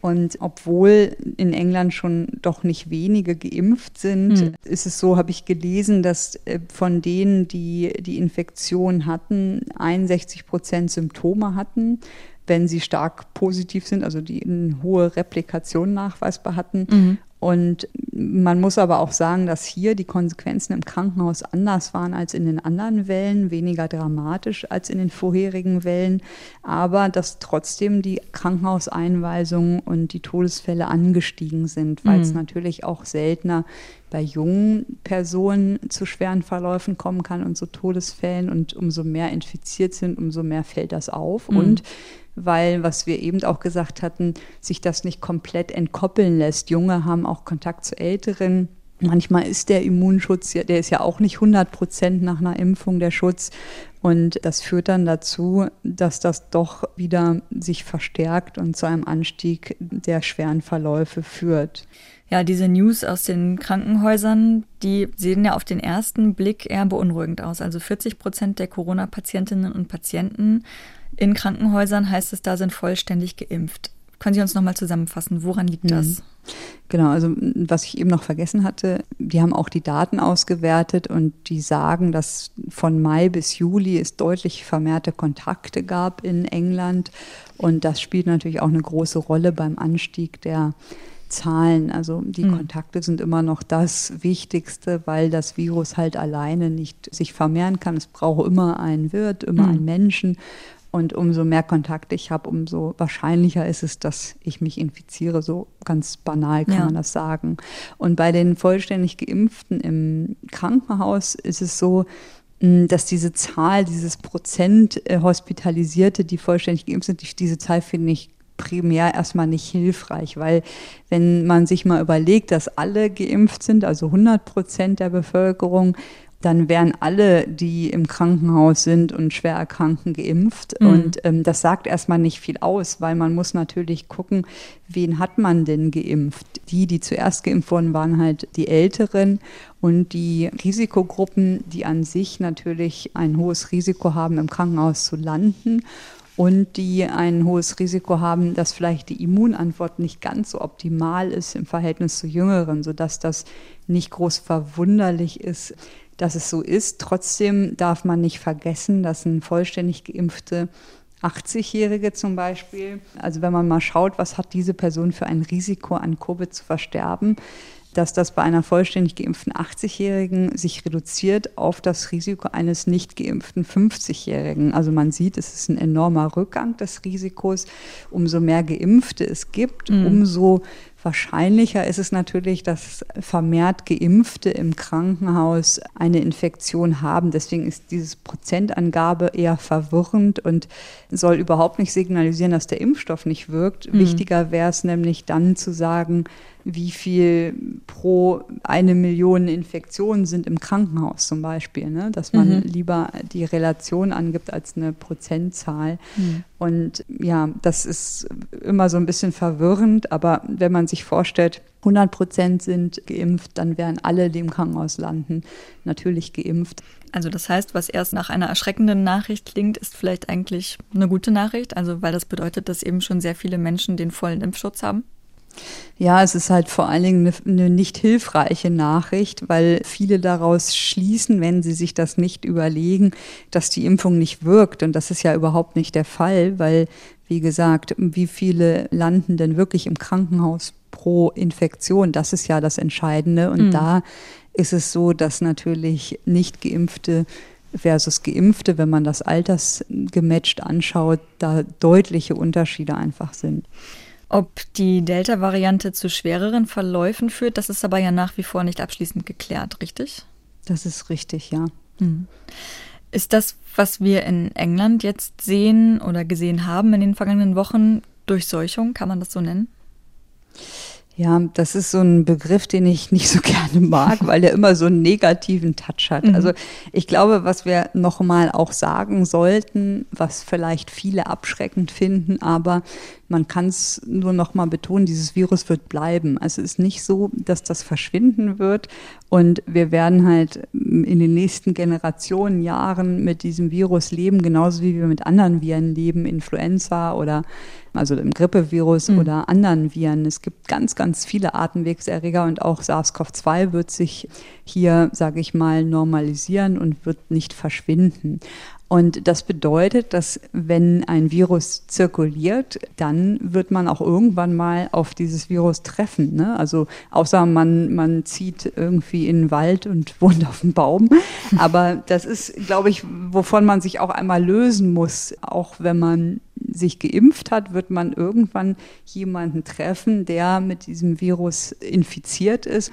Und obwohl in England schon doch nicht wenige geimpft sind, hm. ist es so, habe ich gelesen, dass äh, von denen, die die Infektion hatten, 61 Prozent Symptome hatten, wenn sie stark positiv sind, also die eine hohe Replikation nachweisbar hatten. Mhm. Und man muss aber auch sagen, dass hier die Konsequenzen im Krankenhaus anders waren als in den anderen Wellen, weniger dramatisch als in den vorherigen Wellen, aber dass trotzdem die Krankenhauseinweisungen und die Todesfälle angestiegen sind, weil mhm. es natürlich auch seltener bei jungen Personen zu schweren Verläufen kommen kann und zu Todesfällen und umso mehr infiziert sind, umso mehr fällt das auf. Mhm. Und weil, was wir eben auch gesagt hatten, sich das nicht komplett entkoppeln lässt. Junge haben auch Kontakt zu Älteren. Manchmal ist der Immunschutz, der ist ja auch nicht 100 Prozent nach einer Impfung der Schutz. Und das führt dann dazu, dass das doch wieder sich verstärkt und zu einem Anstieg der schweren Verläufe führt. Ja, diese News aus den Krankenhäusern, die sehen ja auf den ersten Blick eher beunruhigend aus. Also 40 Prozent der Corona-Patientinnen und Patienten in Krankenhäusern heißt es, da sind vollständig geimpft. Können Sie uns nochmal zusammenfassen, woran liegt das? Mhm. Genau, also was ich eben noch vergessen hatte, die haben auch die Daten ausgewertet und die sagen, dass von Mai bis Juli es deutlich vermehrte Kontakte gab in England und das spielt natürlich auch eine große Rolle beim Anstieg der Zahlen. Also die mhm. Kontakte sind immer noch das Wichtigste, weil das Virus halt alleine nicht sich vermehren kann. Es braucht immer einen Wirt, immer mhm. einen Menschen. Und umso mehr Kontakte ich habe, umso wahrscheinlicher ist es, dass ich mich infiziere. So ganz banal kann ja. man das sagen. Und bei den vollständig Geimpften im Krankenhaus ist es so, dass diese Zahl, dieses Prozent äh, Hospitalisierte, die vollständig geimpft sind, diese Zahl finde ich primär erstmal nicht hilfreich, weil wenn man sich mal überlegt, dass alle geimpft sind, also 100 Prozent der Bevölkerung, dann wären alle, die im Krankenhaus sind und schwer erkranken, geimpft. Mhm. Und ähm, das sagt erstmal nicht viel aus, weil man muss natürlich gucken, wen hat man denn geimpft. Die, die zuerst geimpft wurden, waren halt die Älteren und die Risikogruppen, die an sich natürlich ein hohes Risiko haben, im Krankenhaus zu landen und die ein hohes Risiko haben, dass vielleicht die Immunantwort nicht ganz so optimal ist im Verhältnis zu Jüngeren, sodass das nicht groß verwunderlich ist, dass es so ist. Trotzdem darf man nicht vergessen, dass ein vollständig geimpfte 80-Jährige zum Beispiel, also wenn man mal schaut, was hat diese Person für ein Risiko an Covid zu versterben, dass das bei einer vollständig geimpften 80-Jährigen sich reduziert auf das Risiko eines nicht geimpften 50-Jährigen. Also man sieht, es ist ein enormer Rückgang des Risikos. Umso mehr Geimpfte es gibt, mhm. umso Wahrscheinlicher ist es natürlich, dass vermehrt Geimpfte im Krankenhaus eine Infektion haben. Deswegen ist diese Prozentangabe eher verwirrend und soll überhaupt nicht signalisieren, dass der Impfstoff nicht wirkt. Mhm. Wichtiger wäre es nämlich dann zu sagen, wie viel pro eine Million Infektionen sind im Krankenhaus zum Beispiel, ne? dass man mhm. lieber die Relation angibt als eine Prozentzahl. Mhm. Und ja, das ist immer so ein bisschen verwirrend, aber wenn man sich vorstellt, 100 Prozent sind geimpft, dann wären alle, die im Krankenhaus landen, natürlich geimpft. Also das heißt, was erst nach einer erschreckenden Nachricht klingt, ist vielleicht eigentlich eine gute Nachricht, also weil das bedeutet, dass eben schon sehr viele Menschen den vollen Impfschutz haben. Ja, es ist halt vor allen Dingen eine, eine, nicht hilfreiche Nachricht, weil viele daraus schließen, wenn sie sich das nicht überlegen, dass die Impfung nicht wirkt. Und das ist ja überhaupt nicht der Fall, weil, wie gesagt, wie viele landen denn wirklich im Krankenhaus pro Infektion? Das ist ja das Entscheidende. Und mhm. da ist es so, dass natürlich nicht geimpfte versus Geimpfte, wenn man das altersgematcht anschaut, da deutliche Unterschiede einfach sind. Ob die Delta-Variante zu schwereren Verläufen führt, das ist aber ja nach wie vor nicht abschließend geklärt, richtig? Das ist richtig, ja. Mhm. Ist das, was wir in England jetzt sehen oder gesehen haben in den vergangenen Wochen, Durchseuchung, kann man das so nennen? Ja, das ist so ein Begriff, den ich nicht so gerne mag, weil der immer so einen negativen Touch hat. Mhm. Also ich glaube, was wir nochmal auch sagen sollten, was vielleicht viele abschreckend finden, aber man kann es nur noch mal betonen, dieses Virus wird bleiben. Also es ist nicht so, dass das verschwinden wird und wir werden halt in den nächsten Generationen, Jahren mit diesem Virus leben, genauso wie wir mit anderen Viren leben, Influenza oder also dem Grippevirus mhm. oder anderen Viren. Es gibt ganz, ganz viele Atemwegserreger und auch SARS-CoV-2 wird sich hier, sage ich mal, normalisieren und wird nicht verschwinden. Und das bedeutet, dass wenn ein Virus zirkuliert, dann wird man auch irgendwann mal auf dieses Virus treffen. Ne? Also außer man, man zieht irgendwie in den Wald und wohnt auf dem Baum. Aber das ist, glaube ich, wovon man sich auch einmal lösen muss. Auch wenn man sich geimpft hat, wird man irgendwann jemanden treffen, der mit diesem Virus infiziert ist.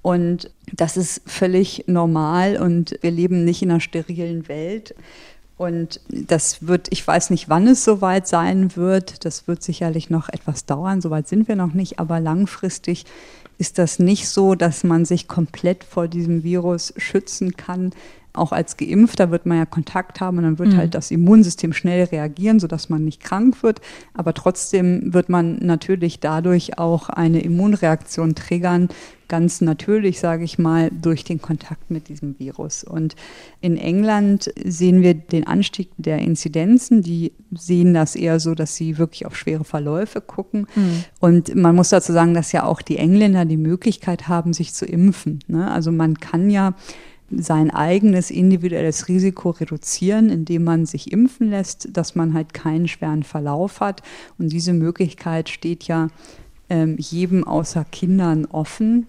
Und das ist völlig normal und wir leben nicht in einer sterilen Welt. Und das wird, ich weiß nicht, wann es soweit sein wird. Das wird sicherlich noch etwas dauern. Soweit sind wir noch nicht. Aber langfristig ist das nicht so, dass man sich komplett vor diesem Virus schützen kann auch als Geimpfter wird man ja Kontakt haben und dann wird mhm. halt das Immunsystem schnell reagieren, sodass man nicht krank wird. Aber trotzdem wird man natürlich dadurch auch eine Immunreaktion triggern, ganz natürlich, sage ich mal, durch den Kontakt mit diesem Virus. Und in England sehen wir den Anstieg der Inzidenzen. Die sehen das eher so, dass sie wirklich auf schwere Verläufe gucken. Mhm. Und man muss dazu sagen, dass ja auch die Engländer die Möglichkeit haben, sich zu impfen. Ne? Also man kann ja sein eigenes individuelles Risiko reduzieren, indem man sich impfen lässt, dass man halt keinen schweren Verlauf hat. Und diese Möglichkeit steht ja ähm, jedem außer Kindern offen.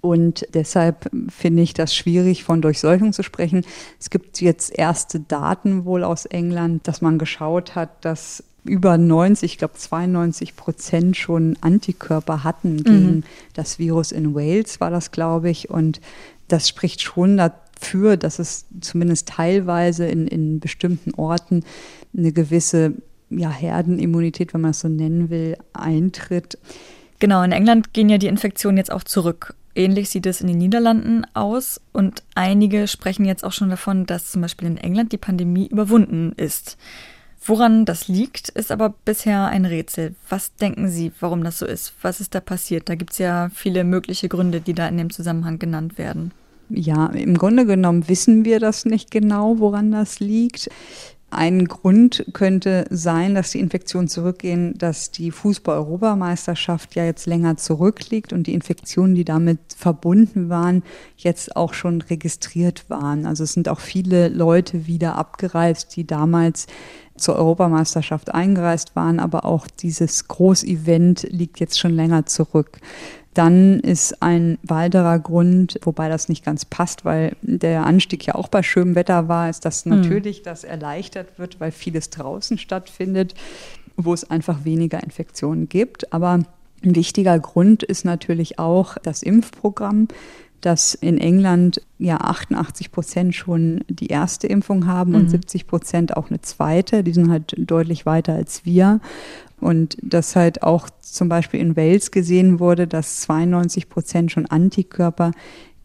Und deshalb finde ich das schwierig, von Durchseuchung zu sprechen. Es gibt jetzt erste Daten wohl aus England, dass man geschaut hat, dass über 90, ich glaube 92 Prozent schon Antikörper hatten gegen mhm. das Virus in Wales, war das, glaube ich. Und das spricht schon dafür, dass es zumindest teilweise in, in bestimmten Orten eine gewisse ja, Herdenimmunität, wenn man es so nennen will, eintritt. Genau, in England gehen ja die Infektionen jetzt auch zurück. Ähnlich sieht es in den Niederlanden aus und einige sprechen jetzt auch schon davon, dass zum Beispiel in England die Pandemie überwunden ist. Woran das liegt, ist aber bisher ein Rätsel. Was denken Sie, warum das so ist? Was ist da passiert? Da gibt es ja viele mögliche Gründe, die da in dem Zusammenhang genannt werden. Ja, im Grunde genommen wissen wir das nicht genau, woran das liegt. Ein Grund könnte sein, dass die Infektionen zurückgehen, dass die Fußball-Europameisterschaft ja jetzt länger zurückliegt und die Infektionen, die damit verbunden waren, jetzt auch schon registriert waren. Also es sind auch viele Leute wieder abgereist, die damals zur Europameisterschaft eingereist waren, aber auch dieses Großevent liegt jetzt schon länger zurück. Dann ist ein weiterer Grund, wobei das nicht ganz passt, weil der Anstieg ja auch bei schönem Wetter war, ist, dass hm. natürlich das erleichtert wird, weil vieles draußen stattfindet, wo es einfach weniger Infektionen gibt. Aber ein wichtiger Grund ist natürlich auch das Impfprogramm dass in England ja 88 Prozent schon die erste Impfung haben mhm. und 70 Prozent auch eine zweite. Die sind halt deutlich weiter als wir. Und dass halt auch zum Beispiel in Wales gesehen wurde, dass 92 Prozent schon Antikörper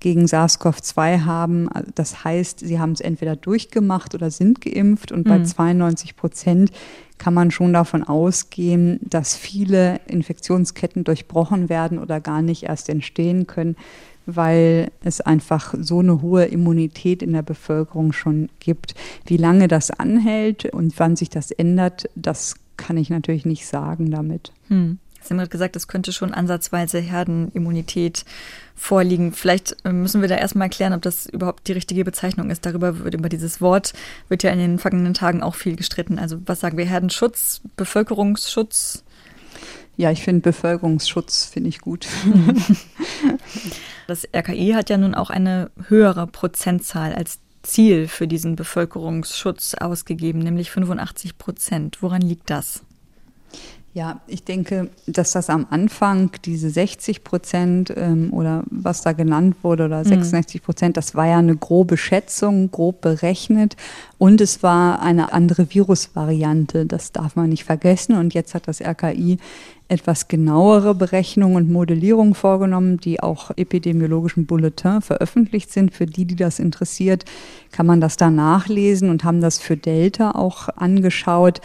gegen SARS-CoV-2 haben. Das heißt, sie haben es entweder durchgemacht oder sind geimpft. Und bei 92 mhm. Prozent kann man schon davon ausgehen, dass viele Infektionsketten durchbrochen werden oder gar nicht erst entstehen können, weil es einfach so eine hohe Immunität in der Bevölkerung schon gibt. Wie lange das anhält und wann sich das ändert, das kann ich natürlich nicht sagen damit. Hm. Sie haben gerade gesagt, es könnte schon ansatzweise Herdenimmunität vorliegen. Vielleicht äh, müssen wir da erstmal erklären, ob das überhaupt die richtige Bezeichnung ist. Darüber wird über dieses Wort wird ja in den vergangenen Tagen auch viel gestritten. Also was sagen wir? Herdenschutz, Bevölkerungsschutz? Ja, ich finde Bevölkerungsschutz finde ich gut. Das RKI hat ja nun auch eine höhere Prozentzahl als Ziel für diesen Bevölkerungsschutz ausgegeben, nämlich 85 Prozent. Woran liegt das? Ja, ich denke, dass das am Anfang diese 60 Prozent ähm, oder was da genannt wurde oder 66 mhm. Prozent, das war ja eine grobe Schätzung, grob berechnet und es war eine andere Virusvariante. Das darf man nicht vergessen. Und jetzt hat das RKI etwas genauere Berechnungen und Modellierungen vorgenommen, die auch epidemiologischen Bulletin veröffentlicht sind. Für die, die das interessiert, kann man das da nachlesen und haben das für Delta auch angeschaut.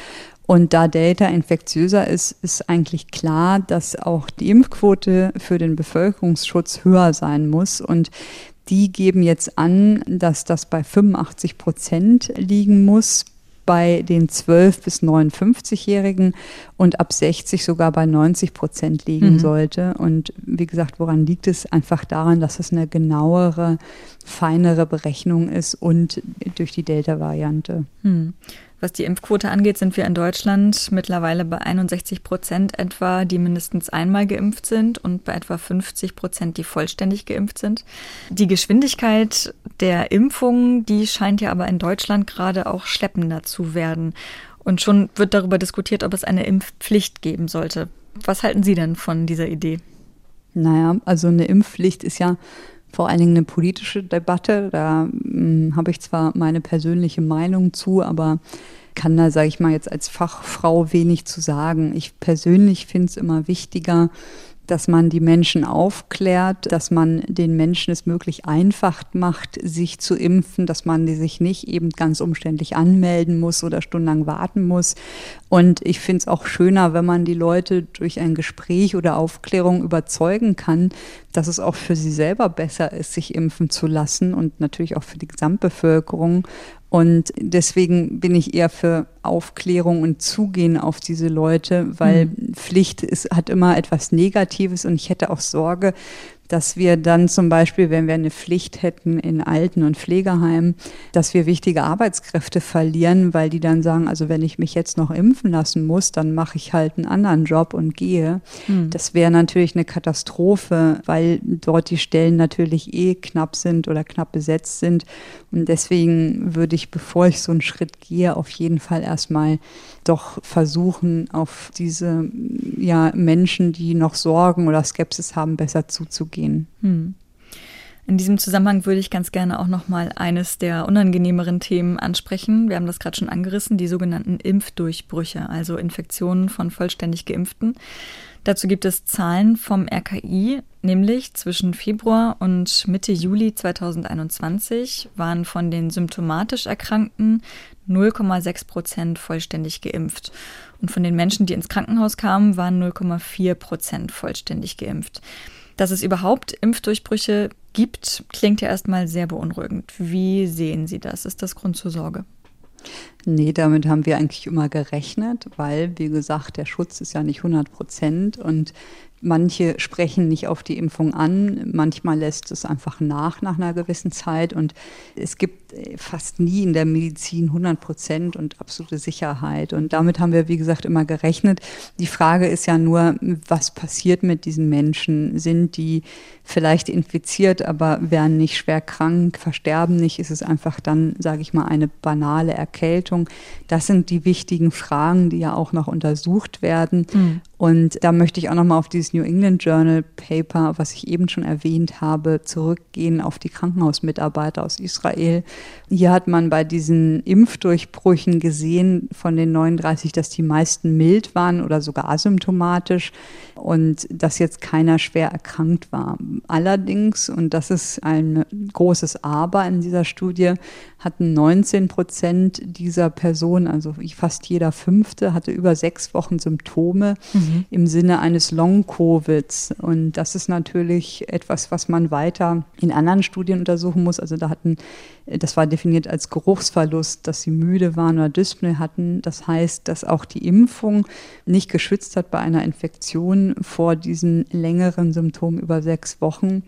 Und da Delta infektiöser ist, ist eigentlich klar, dass auch die Impfquote für den Bevölkerungsschutz höher sein muss. Und die geben jetzt an, dass das bei 85 Prozent liegen muss bei den 12- bis 59-Jährigen und ab 60 sogar bei 90 Prozent liegen mhm. sollte. Und wie gesagt, woran liegt es? Einfach daran, dass es eine genauere, feinere Berechnung ist und durch die Delta-Variante. Mhm. Was die Impfquote angeht, sind wir in Deutschland mittlerweile bei 61 Prozent etwa, die mindestens einmal geimpft sind und bei etwa 50 Prozent, die vollständig geimpft sind. Die Geschwindigkeit der Impfung, die scheint ja aber in Deutschland gerade auch schleppender zu werden. Und schon wird darüber diskutiert, ob es eine Impfpflicht geben sollte. Was halten Sie denn von dieser Idee? Naja, also eine Impfpflicht ist ja vor allen Dingen eine politische Debatte. Da hm, habe ich zwar meine persönliche Meinung zu, aber kann da, sage ich mal, jetzt als Fachfrau wenig zu sagen. Ich persönlich finde es immer wichtiger, dass man die Menschen aufklärt, dass man den Menschen es möglich einfach macht, sich zu impfen, dass man die sich nicht eben ganz umständlich anmelden muss oder stundenlang warten muss. Und ich finde es auch schöner, wenn man die Leute durch ein Gespräch oder Aufklärung überzeugen kann, dass es auch für sie selber besser ist, sich impfen zu lassen und natürlich auch für die Gesamtbevölkerung. Und deswegen bin ich eher für Aufklärung und Zugehen auf diese Leute, weil mhm. Pflicht ist, hat immer etwas Negatives und ich hätte auch Sorge, dass wir dann zum Beispiel, wenn wir eine Pflicht hätten in Alten- und Pflegeheimen, dass wir wichtige Arbeitskräfte verlieren, weil die dann sagen, also wenn ich mich jetzt noch impfen lassen muss, dann mache ich halt einen anderen Job und gehe. Mhm. Das wäre natürlich eine Katastrophe, weil dort die Stellen natürlich eh knapp sind oder knapp besetzt sind. Und deswegen würde ich, bevor ich so einen Schritt gehe, auf jeden Fall erstmal doch versuchen, auf diese ja, Menschen, die noch Sorgen oder Skepsis haben, besser zuzugehen. Hm. In diesem Zusammenhang würde ich ganz gerne auch noch mal eines der unangenehmeren Themen ansprechen. Wir haben das gerade schon angerissen, die sogenannten Impfdurchbrüche, also Infektionen von vollständig Geimpften. Dazu gibt es Zahlen vom RKI, nämlich zwischen Februar und Mitte Juli 2021 waren von den symptomatisch Erkrankten 0,6 Prozent vollständig geimpft. Und von den Menschen, die ins Krankenhaus kamen, waren 0,4 Prozent vollständig geimpft. Dass es überhaupt Impfdurchbrüche gibt, klingt ja erstmal sehr beunruhigend. Wie sehen Sie das? Ist das Grund zur Sorge? Nee, damit haben wir eigentlich immer gerechnet, weil, wie gesagt, der Schutz ist ja nicht 100 Prozent und Manche sprechen nicht auf die Impfung an, manchmal lässt es einfach nach nach einer gewissen Zeit und es gibt fast nie in der Medizin 100 Prozent und absolute Sicherheit und damit haben wir, wie gesagt, immer gerechnet. Die Frage ist ja nur, was passiert mit diesen Menschen? Sind die vielleicht infiziert, aber werden nicht schwer krank, versterben nicht? Ist es einfach dann, sage ich mal, eine banale Erkältung? Das sind die wichtigen Fragen, die ja auch noch untersucht werden. Mhm. Und da möchte ich auch nochmal auf dieses New England Journal Paper, was ich eben schon erwähnt habe, zurückgehen auf die Krankenhausmitarbeiter aus Israel. Hier hat man bei diesen Impfdurchbrüchen gesehen von den 39, dass die meisten mild waren oder sogar asymptomatisch und dass jetzt keiner schwer erkrankt war. Allerdings, und das ist ein großes Aber in dieser Studie, hatten 19 Prozent dieser Personen, also fast jeder fünfte, hatte über sechs Wochen Symptome mhm. Im Sinne eines Long-Covids. Und das ist natürlich etwas, was man weiter in anderen Studien untersuchen muss. Also da hatten, das war definiert als Geruchsverlust, dass sie müde waren oder Dyspnoe hatten. Das heißt, dass auch die Impfung nicht geschützt hat bei einer Infektion vor diesen längeren Symptomen über sechs Wochen.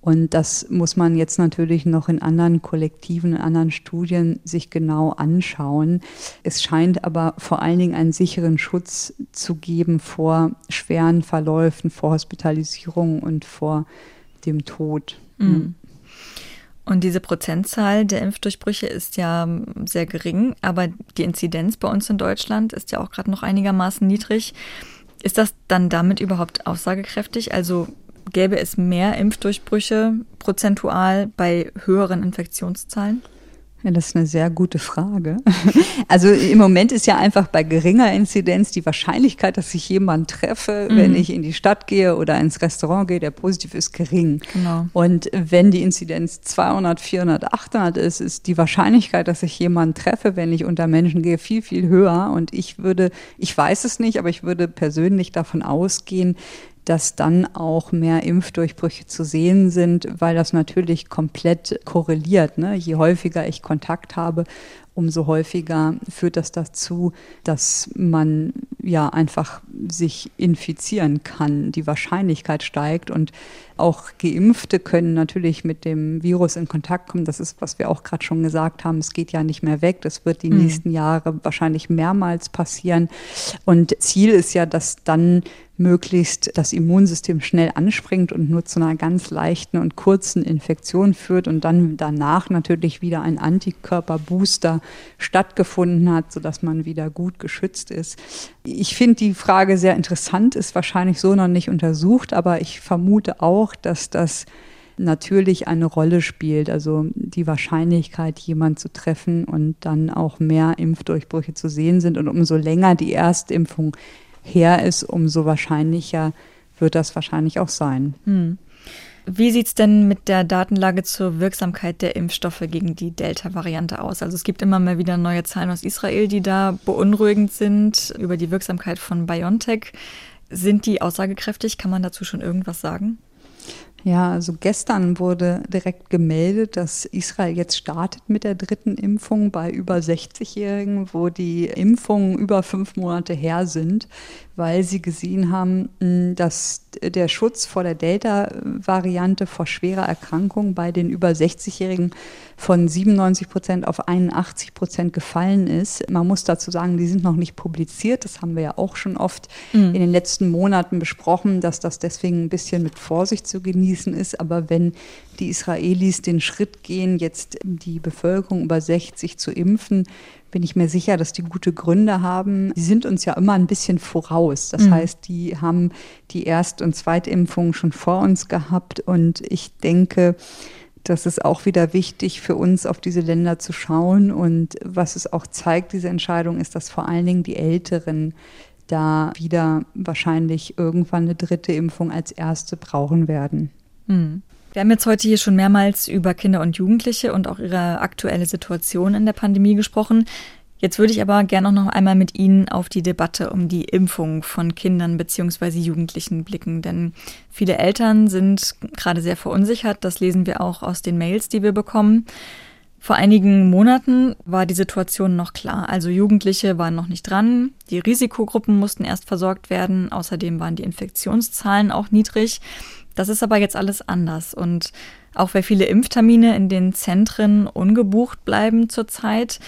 Und das muss man jetzt natürlich noch in anderen Kollektiven, in anderen Studien sich genau anschauen. Es scheint aber vor allen Dingen einen sicheren Schutz zu geben vor schweren Verläufen, vor Hospitalisierung und vor dem Tod. Mhm. Und diese Prozentzahl der Impfdurchbrüche ist ja sehr gering, aber die Inzidenz bei uns in Deutschland ist ja auch gerade noch einigermaßen niedrig. Ist das dann damit überhaupt aussagekräftig? Also gäbe es mehr Impfdurchbrüche prozentual bei höheren Infektionszahlen? Ja, das ist eine sehr gute Frage. Also im Moment ist ja einfach bei geringer Inzidenz die Wahrscheinlichkeit, dass ich jemanden treffe, mhm. wenn ich in die Stadt gehe oder ins Restaurant gehe, der positiv ist, gering. Genau. Und wenn die Inzidenz 200, 400, 800 ist, ist die Wahrscheinlichkeit, dass ich jemanden treffe, wenn ich unter Menschen gehe, viel, viel höher. Und ich würde, ich weiß es nicht, aber ich würde persönlich davon ausgehen, dass dann auch mehr Impfdurchbrüche zu sehen sind, weil das natürlich komplett korreliert. Ne? Je häufiger ich Kontakt habe, umso häufiger führt das dazu, dass man ja einfach sich infizieren kann. Die Wahrscheinlichkeit steigt und auch Geimpfte können natürlich mit dem Virus in Kontakt kommen. Das ist, was wir auch gerade schon gesagt haben. Es geht ja nicht mehr weg. Das wird die mhm. nächsten Jahre wahrscheinlich mehrmals passieren. Und Ziel ist ja, dass dann möglichst das Immunsystem schnell anspringt und nur zu einer ganz leichten und kurzen Infektion führt und dann danach natürlich wieder ein Antikörperbooster stattgefunden hat, sodass man wieder gut geschützt ist. Ich finde die Frage sehr interessant, ist wahrscheinlich so noch nicht untersucht, aber ich vermute auch, dass das natürlich eine Rolle spielt. Also die Wahrscheinlichkeit, jemanden zu treffen und dann auch mehr Impfdurchbrüche zu sehen sind. Und umso länger die Erstimpfung her ist, umso wahrscheinlicher wird das wahrscheinlich auch sein. Hm. Wie sieht es denn mit der Datenlage zur Wirksamkeit der Impfstoffe gegen die Delta-Variante aus? Also es gibt immer mal wieder neue Zahlen aus Israel, die da beunruhigend sind über die Wirksamkeit von BioNTech. Sind die aussagekräftig? Kann man dazu schon irgendwas sagen? Ja, also gestern wurde direkt gemeldet, dass Israel jetzt startet mit der dritten Impfung bei über 60-Jährigen, wo die Impfungen über fünf Monate her sind, weil sie gesehen haben, dass der Schutz vor der Delta-Variante vor schwerer Erkrankung bei den über 60-Jährigen von 97 Prozent auf 81 Prozent gefallen ist. Man muss dazu sagen, die sind noch nicht publiziert. Das haben wir ja auch schon oft mhm. in den letzten Monaten besprochen, dass das deswegen ein bisschen mit Vorsicht zu genießen ist. Aber wenn die Israelis den Schritt gehen, jetzt die Bevölkerung über 60 zu impfen, bin ich mir sicher, dass die gute Gründe haben. Die sind uns ja immer ein bisschen voraus. Das mhm. heißt, die haben die Erst- und Zweitimpfung schon vor uns gehabt. Und ich denke, das ist auch wieder wichtig für uns, auf diese Länder zu schauen. Und was es auch zeigt, diese Entscheidung, ist, dass vor allen Dingen die Älteren da wieder wahrscheinlich irgendwann eine dritte Impfung als erste brauchen werden. Mhm. Wir haben jetzt heute hier schon mehrmals über Kinder und Jugendliche und auch ihre aktuelle Situation in der Pandemie gesprochen. Jetzt würde ich aber gerne noch einmal mit Ihnen auf die Debatte um die Impfung von Kindern bzw. Jugendlichen blicken, denn viele Eltern sind gerade sehr verunsichert. Das lesen wir auch aus den Mails, die wir bekommen. Vor einigen Monaten war die Situation noch klar. Also Jugendliche waren noch nicht dran, die Risikogruppen mussten erst versorgt werden, außerdem waren die Infektionszahlen auch niedrig. Das ist aber jetzt alles anders und auch weil viele Impftermine in den Zentren ungebucht bleiben zurzeit,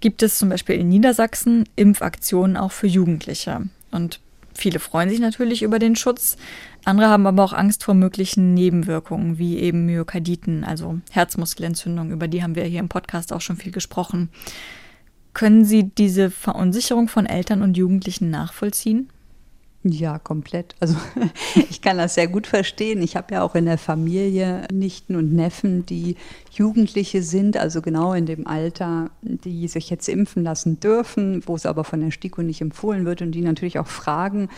gibt es zum Beispiel in Niedersachsen Impfaktionen auch für Jugendliche. Und viele freuen sich natürlich über den Schutz. Andere haben aber auch Angst vor möglichen Nebenwirkungen, wie eben Myokarditen, also Herzmuskelentzündung. Über die haben wir hier im Podcast auch schon viel gesprochen. Können Sie diese Verunsicherung von Eltern und Jugendlichen nachvollziehen? Ja, komplett. Also ich kann das sehr gut verstehen. Ich habe ja auch in der Familie Nichten und Neffen, die Jugendliche sind, also genau in dem Alter, die sich jetzt impfen lassen dürfen, wo es aber von der STIKO nicht empfohlen wird und die natürlich auch fragen.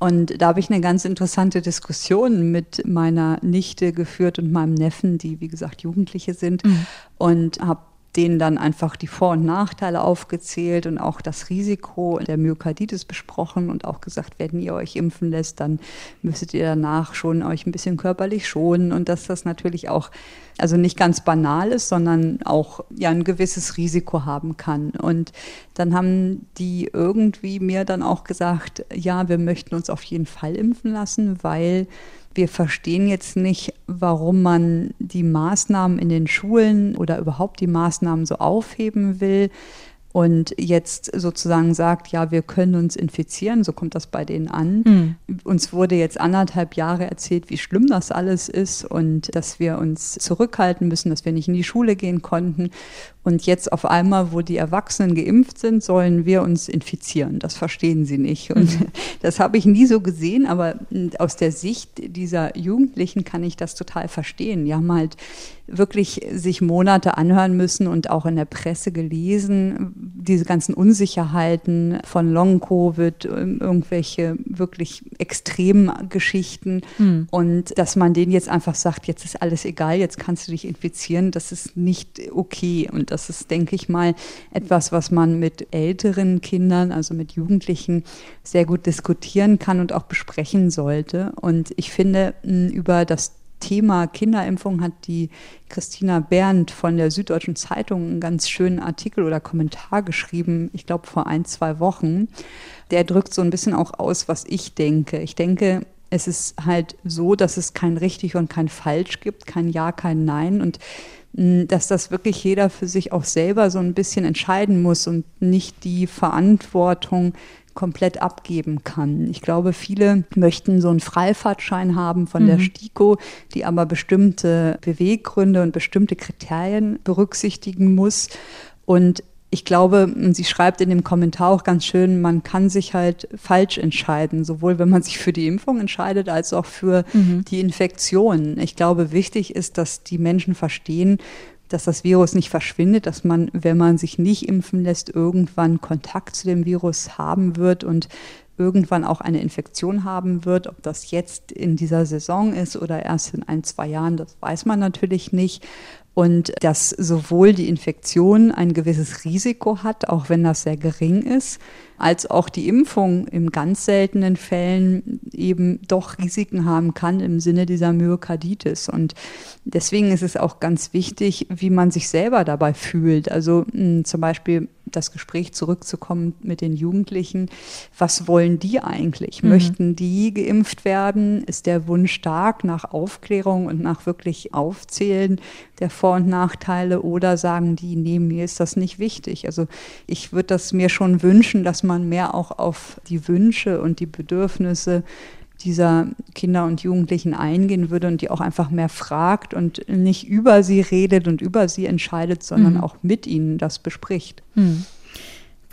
Und da habe ich eine ganz interessante Diskussion mit meiner Nichte geführt und meinem Neffen, die wie gesagt Jugendliche sind, mhm. und habe denen dann einfach die Vor- und Nachteile aufgezählt und auch das Risiko der Myokarditis besprochen und auch gesagt, wenn ihr euch impfen lässt, dann müsstet ihr danach schon euch ein bisschen körperlich schonen und dass das natürlich auch also nicht ganz banal ist, sondern auch ja ein gewisses Risiko haben kann. Und dann haben die irgendwie mir dann auch gesagt, ja, wir möchten uns auf jeden Fall impfen lassen, weil wir verstehen jetzt nicht, warum man die Maßnahmen in den Schulen oder überhaupt die Maßnahmen so aufheben will und jetzt sozusagen sagt, ja, wir können uns infizieren, so kommt das bei denen an. Mhm. Uns wurde jetzt anderthalb Jahre erzählt, wie schlimm das alles ist und dass wir uns zurückhalten müssen, dass wir nicht in die Schule gehen konnten. Und jetzt auf einmal, wo die Erwachsenen geimpft sind, sollen wir uns infizieren. Das verstehen sie nicht. Und mhm. das habe ich nie so gesehen, aber aus der Sicht dieser Jugendlichen kann ich das total verstehen. Die haben halt wirklich sich Monate anhören müssen und auch in der Presse gelesen, diese ganzen Unsicherheiten von Long-Covid, irgendwelche wirklich extremen Geschichten. Mhm. Und dass man denen jetzt einfach sagt, jetzt ist alles egal, jetzt kannst du dich infizieren, das ist nicht okay. Und das ist, denke ich mal, etwas, was man mit älteren Kindern, also mit Jugendlichen, sehr gut diskutieren kann und auch besprechen sollte. Und ich finde, über das Thema Kinderimpfung hat die Christina Berndt von der Süddeutschen Zeitung einen ganz schönen Artikel oder Kommentar geschrieben, ich glaube vor ein, zwei Wochen. Der drückt so ein bisschen auch aus, was ich denke. Ich denke, es ist halt so, dass es kein richtig und kein falsch gibt, kein Ja, kein Nein und dass das wirklich jeder für sich auch selber so ein bisschen entscheiden muss und nicht die Verantwortung komplett abgeben kann. Ich glaube, viele möchten so einen Freifahrtschein haben von mhm. der STIKO, die aber bestimmte Beweggründe und bestimmte Kriterien berücksichtigen muss. Und ich glaube, sie schreibt in dem Kommentar auch ganz schön, man kann sich halt falsch entscheiden, sowohl wenn man sich für die Impfung entscheidet, als auch für mhm. die Infektion. Ich glaube, wichtig ist, dass die Menschen verstehen, dass das Virus nicht verschwindet, dass man, wenn man sich nicht impfen lässt, irgendwann Kontakt zu dem Virus haben wird und irgendwann auch eine Infektion haben wird. Ob das jetzt in dieser Saison ist oder erst in ein, zwei Jahren, das weiß man natürlich nicht und dass sowohl die Infektion ein gewisses Risiko hat, auch wenn das sehr gering ist, als auch die Impfung in ganz seltenen Fällen eben doch Risiken haben kann im Sinne dieser Myokarditis. Und deswegen ist es auch ganz wichtig, wie man sich selber dabei fühlt. Also mh, hm, zum Beispiel das Gespräch zurückzukommen mit den Jugendlichen. Was wollen die eigentlich? Mhm. Möchten die geimpft werden? Ist der Wunsch stark nach Aufklärung und nach wirklich Aufzählen der Vor- und Nachteile? Oder sagen die, nee, mir ist das nicht wichtig? Also ich würde das mir schon wünschen, dass man mehr auch auf die Wünsche und die Bedürfnisse dieser Kinder und Jugendlichen eingehen würde und die auch einfach mehr fragt und nicht über sie redet und über sie entscheidet, sondern mhm. auch mit ihnen das bespricht. Mhm.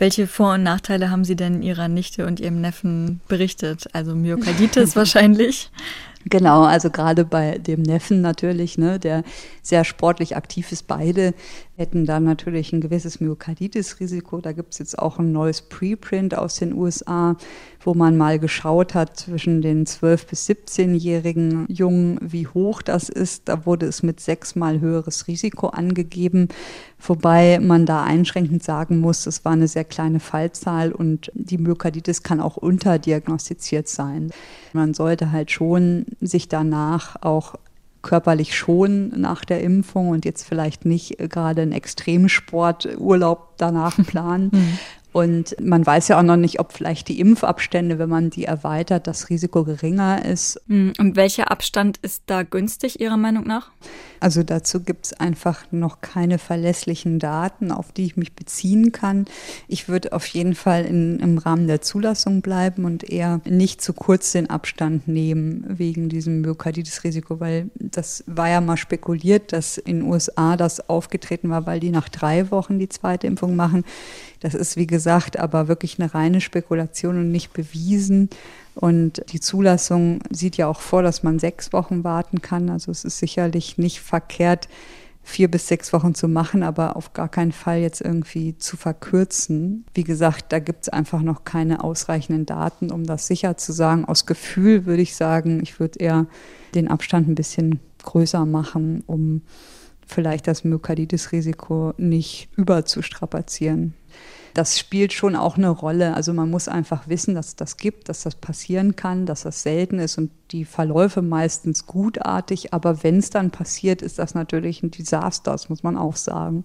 Welche Vor- und Nachteile haben Sie denn Ihrer Nichte und Ihrem Neffen berichtet? Also Myokarditis wahrscheinlich. Genau, also gerade bei dem Neffen natürlich, ne, der sehr sportlich aktiv ist, beide hätten dann natürlich ein gewisses Myokarditis-Risiko. Da gibt es jetzt auch ein neues Preprint aus den USA, wo man mal geschaut hat zwischen den 12- bis 17-jährigen Jungen, wie hoch das ist. Da wurde es mit sechsmal höheres Risiko angegeben, wobei man da einschränkend sagen muss, es war eine sehr kleine Fallzahl und die Myokarditis kann auch unterdiagnostiziert sein. Man sollte halt schon sich danach auch körperlich schon nach der Impfung und jetzt vielleicht nicht gerade einen Extremsporturlaub danach planen. Mhm. Und man weiß ja auch noch nicht, ob vielleicht die Impfabstände, wenn man die erweitert, das Risiko geringer ist. Mhm. Und welcher Abstand ist da günstig Ihrer Meinung nach? Also dazu gibt es einfach noch keine verlässlichen Daten, auf die ich mich beziehen kann. Ich würde auf jeden Fall in, im Rahmen der Zulassung bleiben und eher nicht zu kurz den Abstand nehmen wegen diesem Myokarditis-Risiko, weil das war ja mal spekuliert, dass in den USA das aufgetreten war, weil die nach drei Wochen die zweite Impfung machen. Das ist, wie gesagt, aber wirklich eine reine Spekulation und nicht bewiesen. Und die Zulassung sieht ja auch vor, dass man sechs Wochen warten kann. Also es ist sicherlich nicht verkehrt, vier bis sechs Wochen zu machen, aber auf gar keinen Fall jetzt irgendwie zu verkürzen. Wie gesagt, da gibt es einfach noch keine ausreichenden Daten, um das sicher zu sagen. Aus Gefühl würde ich sagen, ich würde eher den Abstand ein bisschen größer machen, um vielleicht das Myokarditis-Risiko nicht überzustrapazieren das spielt schon auch eine Rolle. Also man muss einfach wissen, dass es das gibt, dass das passieren kann, dass das selten ist und die Verläufe meistens gutartig. Aber wenn es dann passiert, ist das natürlich ein Desaster, das muss man auch sagen.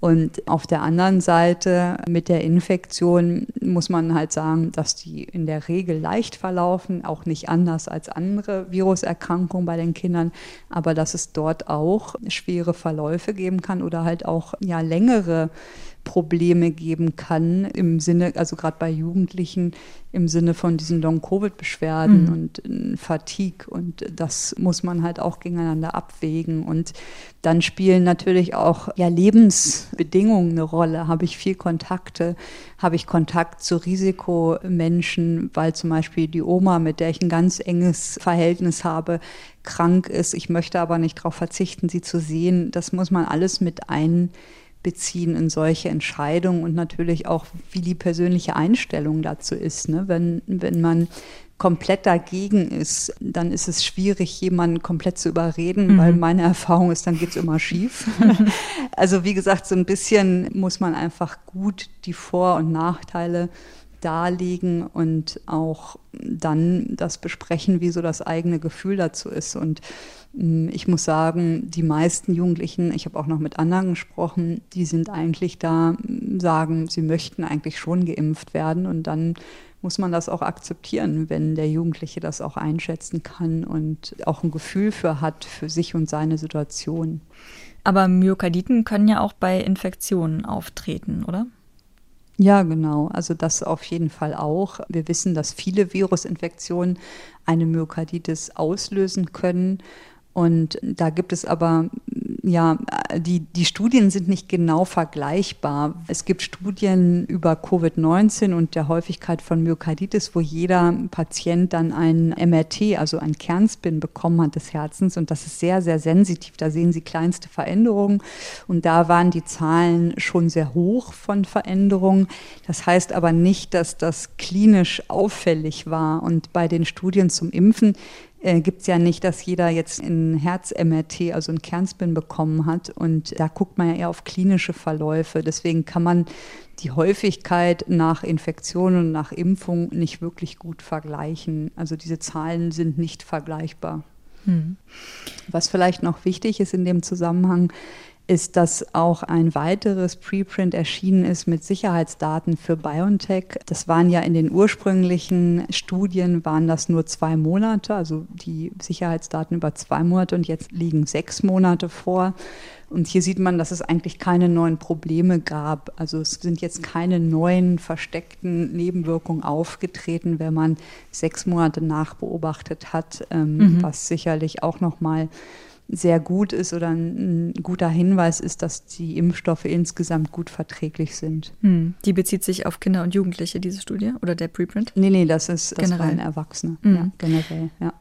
Und auf der anderen Seite mit der Infektion muss man halt sagen, dass die in der Regel leicht verlaufen, auch nicht anders als andere Viruserkrankungen bei den Kindern, aber dass es dort auch schwere Verläufe geben kann oder halt auch ja längere Probleme geben kann im Sinne, also gerade bei Jugendlichen, im Sinne von diesen Long-Covid-Beschwerden mhm. und äh, Fatigue. Und das muss man halt auch gegeneinander abwägen. Und dann spielen natürlich auch ja, Lebensbedingungen eine Rolle. Habe ich viel Kontakte? Habe ich Kontakt zu Risikomenschen, weil zum Beispiel die Oma, mit der ich ein ganz enges Verhältnis habe, krank ist. Ich möchte aber nicht darauf verzichten, sie zu sehen. Das muss man alles mit ein beziehen in solche Entscheidungen und natürlich auch, wie die persönliche Einstellung dazu ist. Ne? Wenn, wenn man komplett dagegen ist, dann ist es schwierig, jemanden komplett zu überreden, mhm. weil meine Erfahrung ist, dann geht es immer schief. also wie gesagt, so ein bisschen muss man einfach gut die Vor- und Nachteile darlegen und auch dann das besprechen, wie so das eigene Gefühl dazu ist. Und mm, ich muss sagen, die meisten Jugendlichen, ich habe auch noch mit anderen gesprochen, die sind eigentlich da, mm, sagen, sie möchten eigentlich schon geimpft werden und dann muss man das auch akzeptieren, wenn der Jugendliche das auch einschätzen kann und auch ein Gefühl für hat, für sich und seine Situation. Aber Myokarditen können ja auch bei Infektionen auftreten, oder? Ja, genau. Also das auf jeden Fall auch. Wir wissen, dass viele Virusinfektionen eine Myokarditis auslösen können. Und da gibt es aber ja, die, die Studien sind nicht genau vergleichbar. Es gibt Studien über Covid-19 und der Häufigkeit von Myokarditis, wo jeder Patient dann ein MRT, also ein Kernspin bekommen hat des Herzens und das ist sehr, sehr sensitiv. Da sehen Sie kleinste Veränderungen und da waren die Zahlen schon sehr hoch von Veränderungen. Das heißt aber nicht, dass das klinisch auffällig war und bei den Studien zum Impfen äh, gibt es ja nicht, dass jeder jetzt ein Herz-MRT, also ein Kernspin bekommen hat. Und da guckt man ja eher auf klinische Verläufe. Deswegen kann man die Häufigkeit nach Infektion und nach Impfung nicht wirklich gut vergleichen. Also diese Zahlen sind nicht vergleichbar. Hm. Was vielleicht noch wichtig ist in dem Zusammenhang, ist, dass auch ein weiteres Preprint erschienen ist mit Sicherheitsdaten für BioNTech. Das waren ja in den ursprünglichen Studien waren das nur zwei Monate, also die Sicherheitsdaten über zwei Monate und jetzt liegen sechs Monate vor. Und hier sieht man, dass es eigentlich keine neuen Probleme gab. Also es sind jetzt keine neuen versteckten Nebenwirkungen aufgetreten, wenn man sechs Monate nachbeobachtet hat, ähm, mhm. was sicherlich auch nochmal mal sehr gut ist oder ein, ein, guter Hinweis ist, dass die Impfstoffe insgesamt gut verträglich sind. Hm. Die bezieht sich auf Kinder und Jugendliche, diese Studie oder der Preprint? Nee, nee, das ist das generell. waren Erwachsene. Hm. Ja, generell, ja.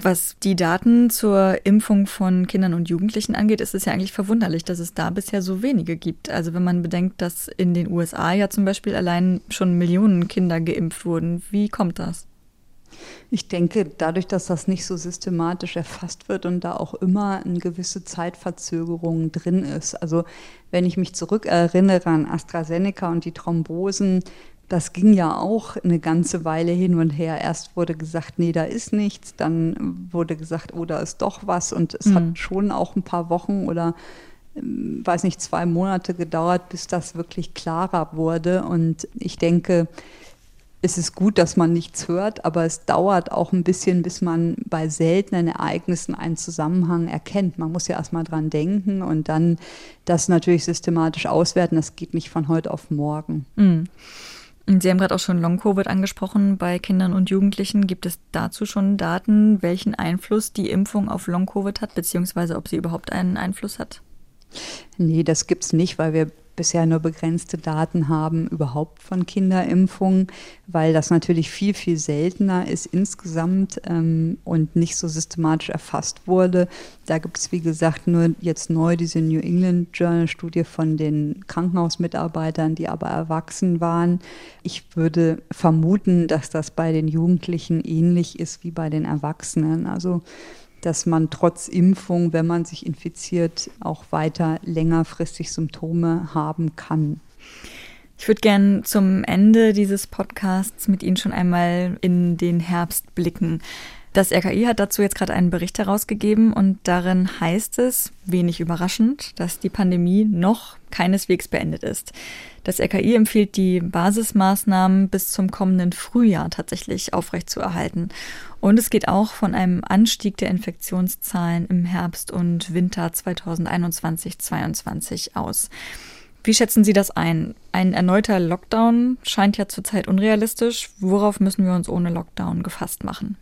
Was die Daten zur Impfung von Kindern und Jugendlichen angeht, ist es ja eigentlich verwunderlich, dass es da bisher so wenige gibt. Also wenn man bedenkt, dass in den USA ja zum Beispiel allein schon Millionen Kinder geimpft wurden. Wie kommt das? Ich denke, dadurch, dass das nicht so systematisch erfasst wird und da auch immer eine gewisse Zeitverzögerung drin ist. Also wenn ich mich zurückerinnere an AstraZeneca und die Thrombosen, das ging ja auch eine ganze Weile hin und her. Erst wurde gesagt, nee, da ist nichts, dann wurde gesagt, oh, da ist doch was. Und es mhm. hat schon auch ein paar Wochen oder ähm, weiß nicht, zwei Monate gedauert, bis das wirklich klarer wurde. Und ich denke, es ist gut, dass man nichts hört, aber es dauert auch ein bisschen, bis man bei seltenen Ereignissen einen Zusammenhang erkennt. Man muss ja erstmal dran denken und dann das natürlich systematisch auswerten. Das geht nicht von heute auf morgen. Mhm. Sie haben gerade auch schon Long-Covid angesprochen bei Kindern und Jugendlichen. Gibt es dazu schon Daten, welchen Einfluss die Impfung auf Long-Covid hat, beziehungsweise ob sie überhaupt einen Einfluss hat? Nee, das gibt es nicht, weil wir bisher nur begrenzte Daten haben überhaupt von Kinderimpfungen, weil das natürlich viel, viel seltener ist insgesamt ähm, und nicht so systematisch erfasst wurde. Da gibt es, wie gesagt, nur jetzt neu diese New England Journal Studie von den Krankenhausmitarbeitern, die aber erwachsen waren. Ich würde vermuten, dass das bei den Jugendlichen ähnlich ist wie bei den Erwachsenen. Also dass man trotz Impfung, wenn man sich infiziert, auch weiter längerfristig Symptome haben kann. Ich würde gerne zum Ende dieses Podcasts mit Ihnen schon einmal in den Herbst blicken. Das RKI hat dazu jetzt gerade einen Bericht herausgegeben und darin heißt es, wenig überraschend, dass die Pandemie noch keineswegs beendet ist. Das RKI empfiehlt die Basismaßnahmen bis zum kommenden Frühjahr tatsächlich aufrechtzuerhalten. Und es geht auch von einem Anstieg der Infektionszahlen im Herbst und Winter 2021-22 aus. Wie schätzen Sie das ein? Ein erneuter Lockdown scheint ja zurzeit unrealistisch. Worauf müssen wir uns ohne Lockdown gefasst machen?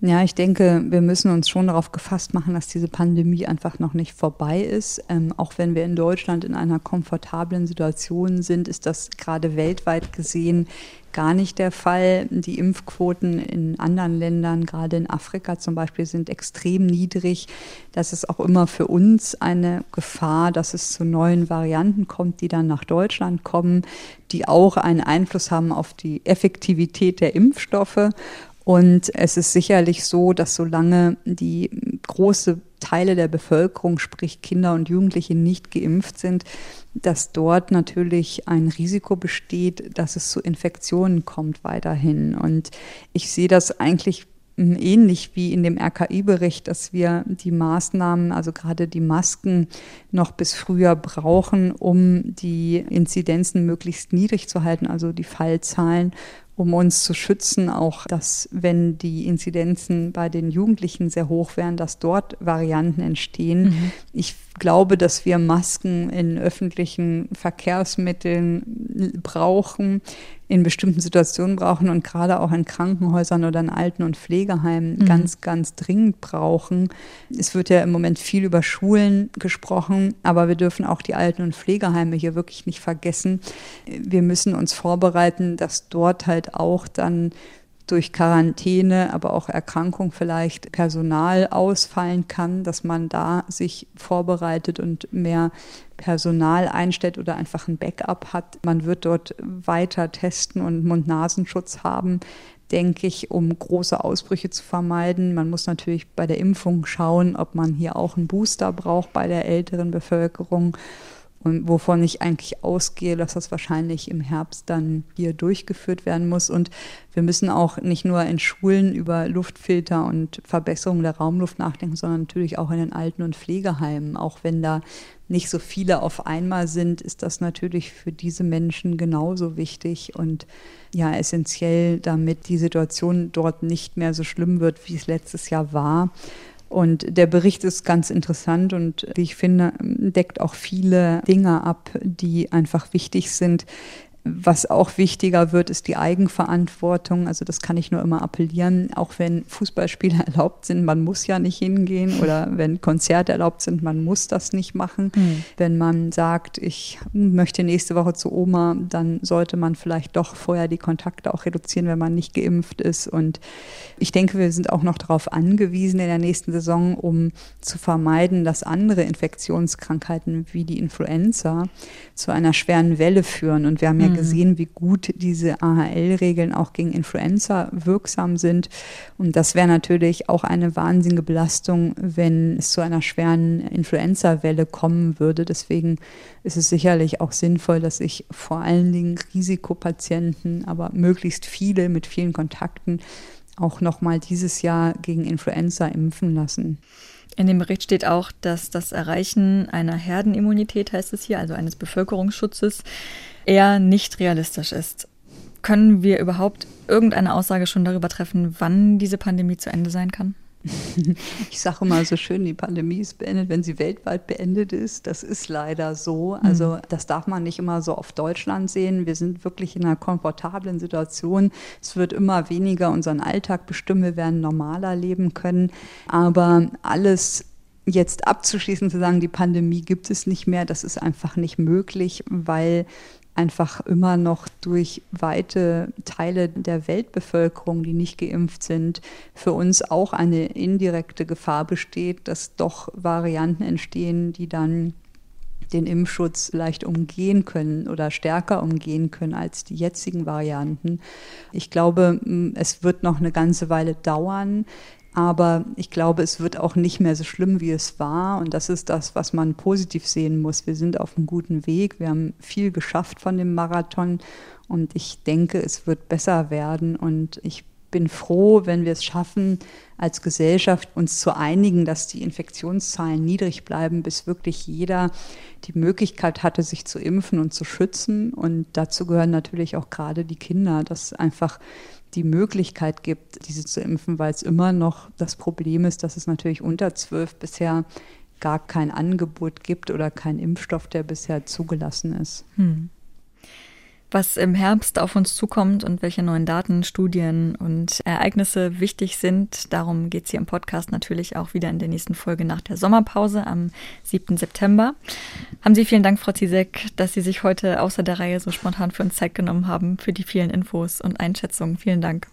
Ja, ich denke, wir müssen uns schon darauf gefasst machen, dass diese Pandemie einfach noch nicht vorbei ist. Ähm, auch wenn wir in Deutschland in einer komfortablen Situation sind, ist das gerade weltweit gesehen gar nicht der Fall. Die Impfquoten in anderen Ländern, gerade in Afrika zum Beispiel, sind extrem niedrig. Das ist auch immer für uns eine Gefahr, dass es zu neuen Varianten kommt, die dann nach Deutschland kommen, die auch einen Einfluss haben auf die Effektivität der Impfstoffe. Und es ist sicherlich so, dass solange die große Teile der Bevölkerung, sprich Kinder und Jugendliche, nicht geimpft sind, dass dort natürlich ein Risiko besteht, dass es zu Infektionen kommt weiterhin. Und ich sehe das eigentlich ähnlich wie in dem RKI-Bericht, dass wir die Maßnahmen, also gerade die Masken, noch bis Frühjahr brauchen, um die Inzidenzen möglichst niedrig zu halten, also die Fallzahlen um uns zu schützen, auch dass, wenn die Inzidenzen bei den Jugendlichen sehr hoch wären, dass dort Varianten entstehen. Mhm. Ich glaube, dass wir Masken in öffentlichen Verkehrsmitteln brauchen, in bestimmten Situationen brauchen und gerade auch in Krankenhäusern oder in Alten- und Pflegeheimen mhm. ganz, ganz dringend brauchen. Es wird ja im Moment viel über Schulen gesprochen, aber wir dürfen auch die Alten- und Pflegeheime hier wirklich nicht vergessen. Wir müssen uns vorbereiten, dass dort halt auch dann durch Quarantäne, aber auch Erkrankung vielleicht Personal ausfallen kann, dass man da sich vorbereitet und mehr Personal einstellt oder einfach ein Backup hat. Man wird dort weiter testen und Mund-Nasenschutz haben, denke ich, um große Ausbrüche zu vermeiden. Man muss natürlich bei der Impfung schauen, ob man hier auch einen Booster braucht bei der älteren Bevölkerung und wovon ich eigentlich ausgehe, dass das wahrscheinlich im Herbst dann hier durchgeführt werden muss. Und wir müssen auch nicht nur in Schulen über Luftfilter und Verbesserung der Raumluft nachdenken, sondern natürlich auch in den Alten- und Pflegeheimen. Auch wenn da nicht so viele auf einmal sind, ist das natürlich für diese Menschen genauso wichtig und ja essentiell, damit die Situation dort nicht mehr so schlimm wird, wie es letztes Jahr war. Und der Bericht ist ganz interessant und wie ich finde, deckt auch viele Dinge ab, die einfach wichtig sind was auch wichtiger wird, ist die Eigenverantwortung. Also das kann ich nur immer appellieren, auch wenn Fußballspiele erlaubt sind, man muss ja nicht hingehen oder wenn Konzerte erlaubt sind, man muss das nicht machen. Mhm. Wenn man sagt, ich möchte nächste Woche zu Oma, dann sollte man vielleicht doch vorher die Kontakte auch reduzieren, wenn man nicht geimpft ist. Und ich denke, wir sind auch noch darauf angewiesen in der nächsten Saison, um zu vermeiden, dass andere Infektionskrankheiten wie die Influenza zu einer schweren Welle führen. Und wir haben ja mhm. Gesehen, wie gut diese AHL-Regeln auch gegen Influenza wirksam sind. Und das wäre natürlich auch eine wahnsinnige Belastung, wenn es zu einer schweren Influenza-Welle kommen würde. Deswegen ist es sicherlich auch sinnvoll, dass sich vor allen Dingen Risikopatienten, aber möglichst viele mit vielen Kontakten auch nochmal dieses Jahr gegen Influenza impfen lassen. In dem Bericht steht auch, dass das Erreichen einer Herdenimmunität, heißt es hier, also eines Bevölkerungsschutzes, eher nicht realistisch ist. Können wir überhaupt irgendeine Aussage schon darüber treffen, wann diese Pandemie zu Ende sein kann? Ich sage immer so schön, die Pandemie ist beendet, wenn sie weltweit beendet ist. Das ist leider so. Also mhm. das darf man nicht immer so auf Deutschland sehen. Wir sind wirklich in einer komfortablen Situation. Es wird immer weniger unseren Alltag bestimmen. Wir werden normaler leben können. Aber alles jetzt abzuschließen, zu sagen, die Pandemie gibt es nicht mehr, das ist einfach nicht möglich, weil einfach immer noch durch weite Teile der Weltbevölkerung, die nicht geimpft sind, für uns auch eine indirekte Gefahr besteht, dass doch Varianten entstehen, die dann den Impfschutz leicht umgehen können oder stärker umgehen können als die jetzigen Varianten. Ich glaube, es wird noch eine ganze Weile dauern, aber ich glaube, es wird auch nicht mehr so schlimm, wie es war. Und das ist das, was man positiv sehen muss. Wir sind auf einem guten Weg. Wir haben viel geschafft von dem Marathon. Und ich denke, es wird besser werden. Und ich bin froh, wenn wir es schaffen, als Gesellschaft uns zu einigen, dass die Infektionszahlen niedrig bleiben, bis wirklich jeder die Möglichkeit hatte, sich zu impfen und zu schützen. Und dazu gehören natürlich auch gerade die Kinder, dass einfach die Möglichkeit gibt, diese zu impfen, weil es immer noch das Problem ist, dass es natürlich unter zwölf bisher gar kein Angebot gibt oder kein Impfstoff, der bisher zugelassen ist. Hm was im Herbst auf uns zukommt und welche neuen Daten, Studien und Ereignisse wichtig sind. Darum geht es hier im Podcast natürlich auch wieder in der nächsten Folge nach der Sommerpause am 7. September. Haben Sie vielen Dank, Frau Zizek, dass Sie sich heute außer der Reihe so spontan für uns Zeit genommen haben, für die vielen Infos und Einschätzungen. Vielen Dank.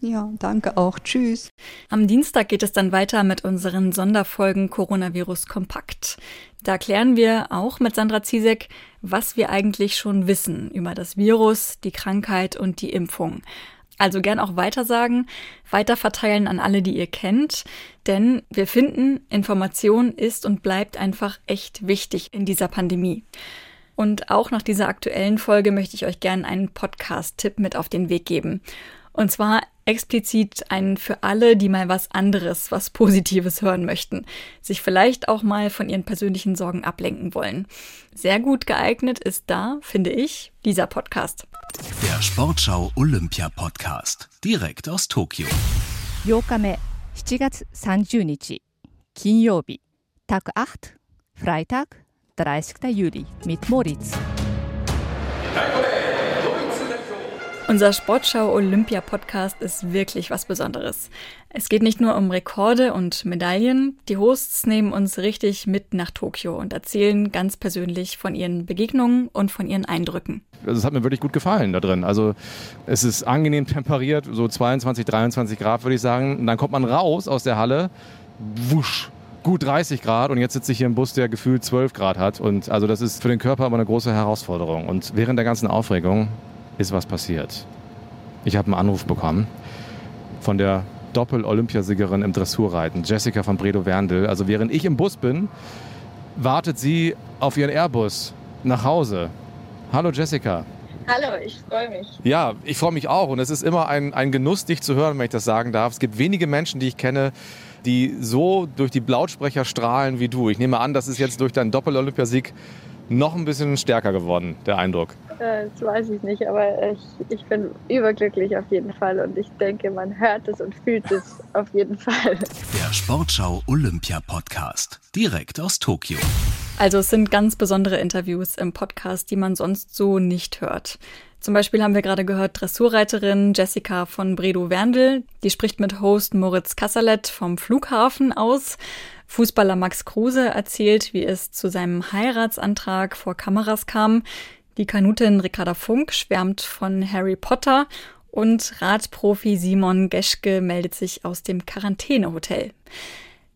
Ja, danke auch. Tschüss. Am Dienstag geht es dann weiter mit unseren Sonderfolgen Coronavirus Kompakt. Da klären wir auch mit Sandra Ziesek, was wir eigentlich schon wissen über das Virus, die Krankheit und die Impfung. Also gern auch weitersagen, weiterverteilen an alle, die ihr kennt, denn wir finden, Information ist und bleibt einfach echt wichtig in dieser Pandemie. Und auch nach dieser aktuellen Folge möchte ich euch gerne einen Podcast-Tipp mit auf den Weg geben. Und zwar explizit einen für alle, die mal was anderes, was Positives hören möchten, sich vielleicht auch mal von ihren persönlichen Sorgen ablenken wollen. Sehr gut geeignet ist da, finde ich, dieser Podcast. Der Sportschau Olympia Podcast, direkt aus Tokio. 8日目7月30日金曜日 Tag 8 Freitag 30. Juli mit Moritz. Unser Sportschau Olympia Podcast ist wirklich was Besonderes. Es geht nicht nur um Rekorde und Medaillen. Die Hosts nehmen uns richtig mit nach Tokio und erzählen ganz persönlich von ihren Begegnungen und von ihren Eindrücken. Also es hat mir wirklich gut gefallen da drin. Also es ist angenehm temperiert, so 22, 23 Grad würde ich sagen. Und dann kommt man raus aus der Halle, wusch, gut 30 Grad und jetzt sitze ich hier im Bus, der gefühlt 12 Grad hat. Und also das ist für den Körper aber eine große Herausforderung. Und während der ganzen Aufregung ist was passiert. Ich habe einen Anruf bekommen von der Doppel-Olympiasiegerin im Dressurreiten, Jessica von Bredow-Werndl. Also während ich im Bus bin, wartet sie auf ihren Airbus nach Hause. Hallo Jessica. Hallo, ich freue mich. Ja, ich freue mich auch und es ist immer ein, ein Genuss, dich zu hören, wenn ich das sagen darf. Es gibt wenige Menschen, die ich kenne, die so durch die Lautsprecher strahlen wie du. Ich nehme an, das ist jetzt durch deinen Doppel-Olympiasieg noch ein bisschen stärker geworden, der Eindruck? Äh, das weiß ich nicht, aber ich, ich bin überglücklich auf jeden Fall und ich denke, man hört es und fühlt es auf jeden Fall. Der Sportschau Olympia Podcast, direkt aus Tokio. Also es sind ganz besondere Interviews im Podcast, die man sonst so nicht hört. Zum Beispiel haben wir gerade gehört Dressurreiterin Jessica von Bredow-Werndl, die spricht mit Host Moritz Kassalet vom Flughafen aus. Fußballer Max Kruse erzählt, wie es zu seinem Heiratsantrag vor Kameras kam. Die Kanutin Ricarda Funk schwärmt von Harry Potter und Radprofi Simon Geschke meldet sich aus dem Quarantänehotel.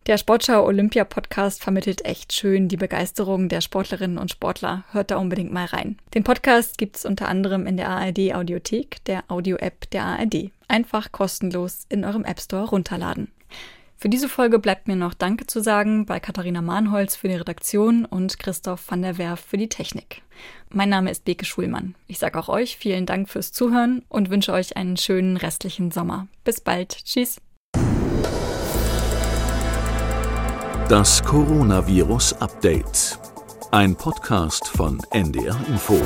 Der Sportschau Olympia Podcast vermittelt echt schön die Begeisterung der Sportlerinnen und Sportler. Hört da unbedingt mal rein. Den Podcast gibt's unter anderem in der ARD Audiothek, der Audio-App der ARD. Einfach kostenlos in eurem App Store runterladen. Für diese Folge bleibt mir noch Danke zu sagen bei Katharina Mahnholz für die Redaktion und Christoph van der Werf für die Technik. Mein Name ist Beke Schulmann. Ich sage auch euch vielen Dank fürs Zuhören und wünsche euch einen schönen restlichen Sommer. Bis bald. Tschüss. Das Coronavirus Update. Ein Podcast von NDR Info.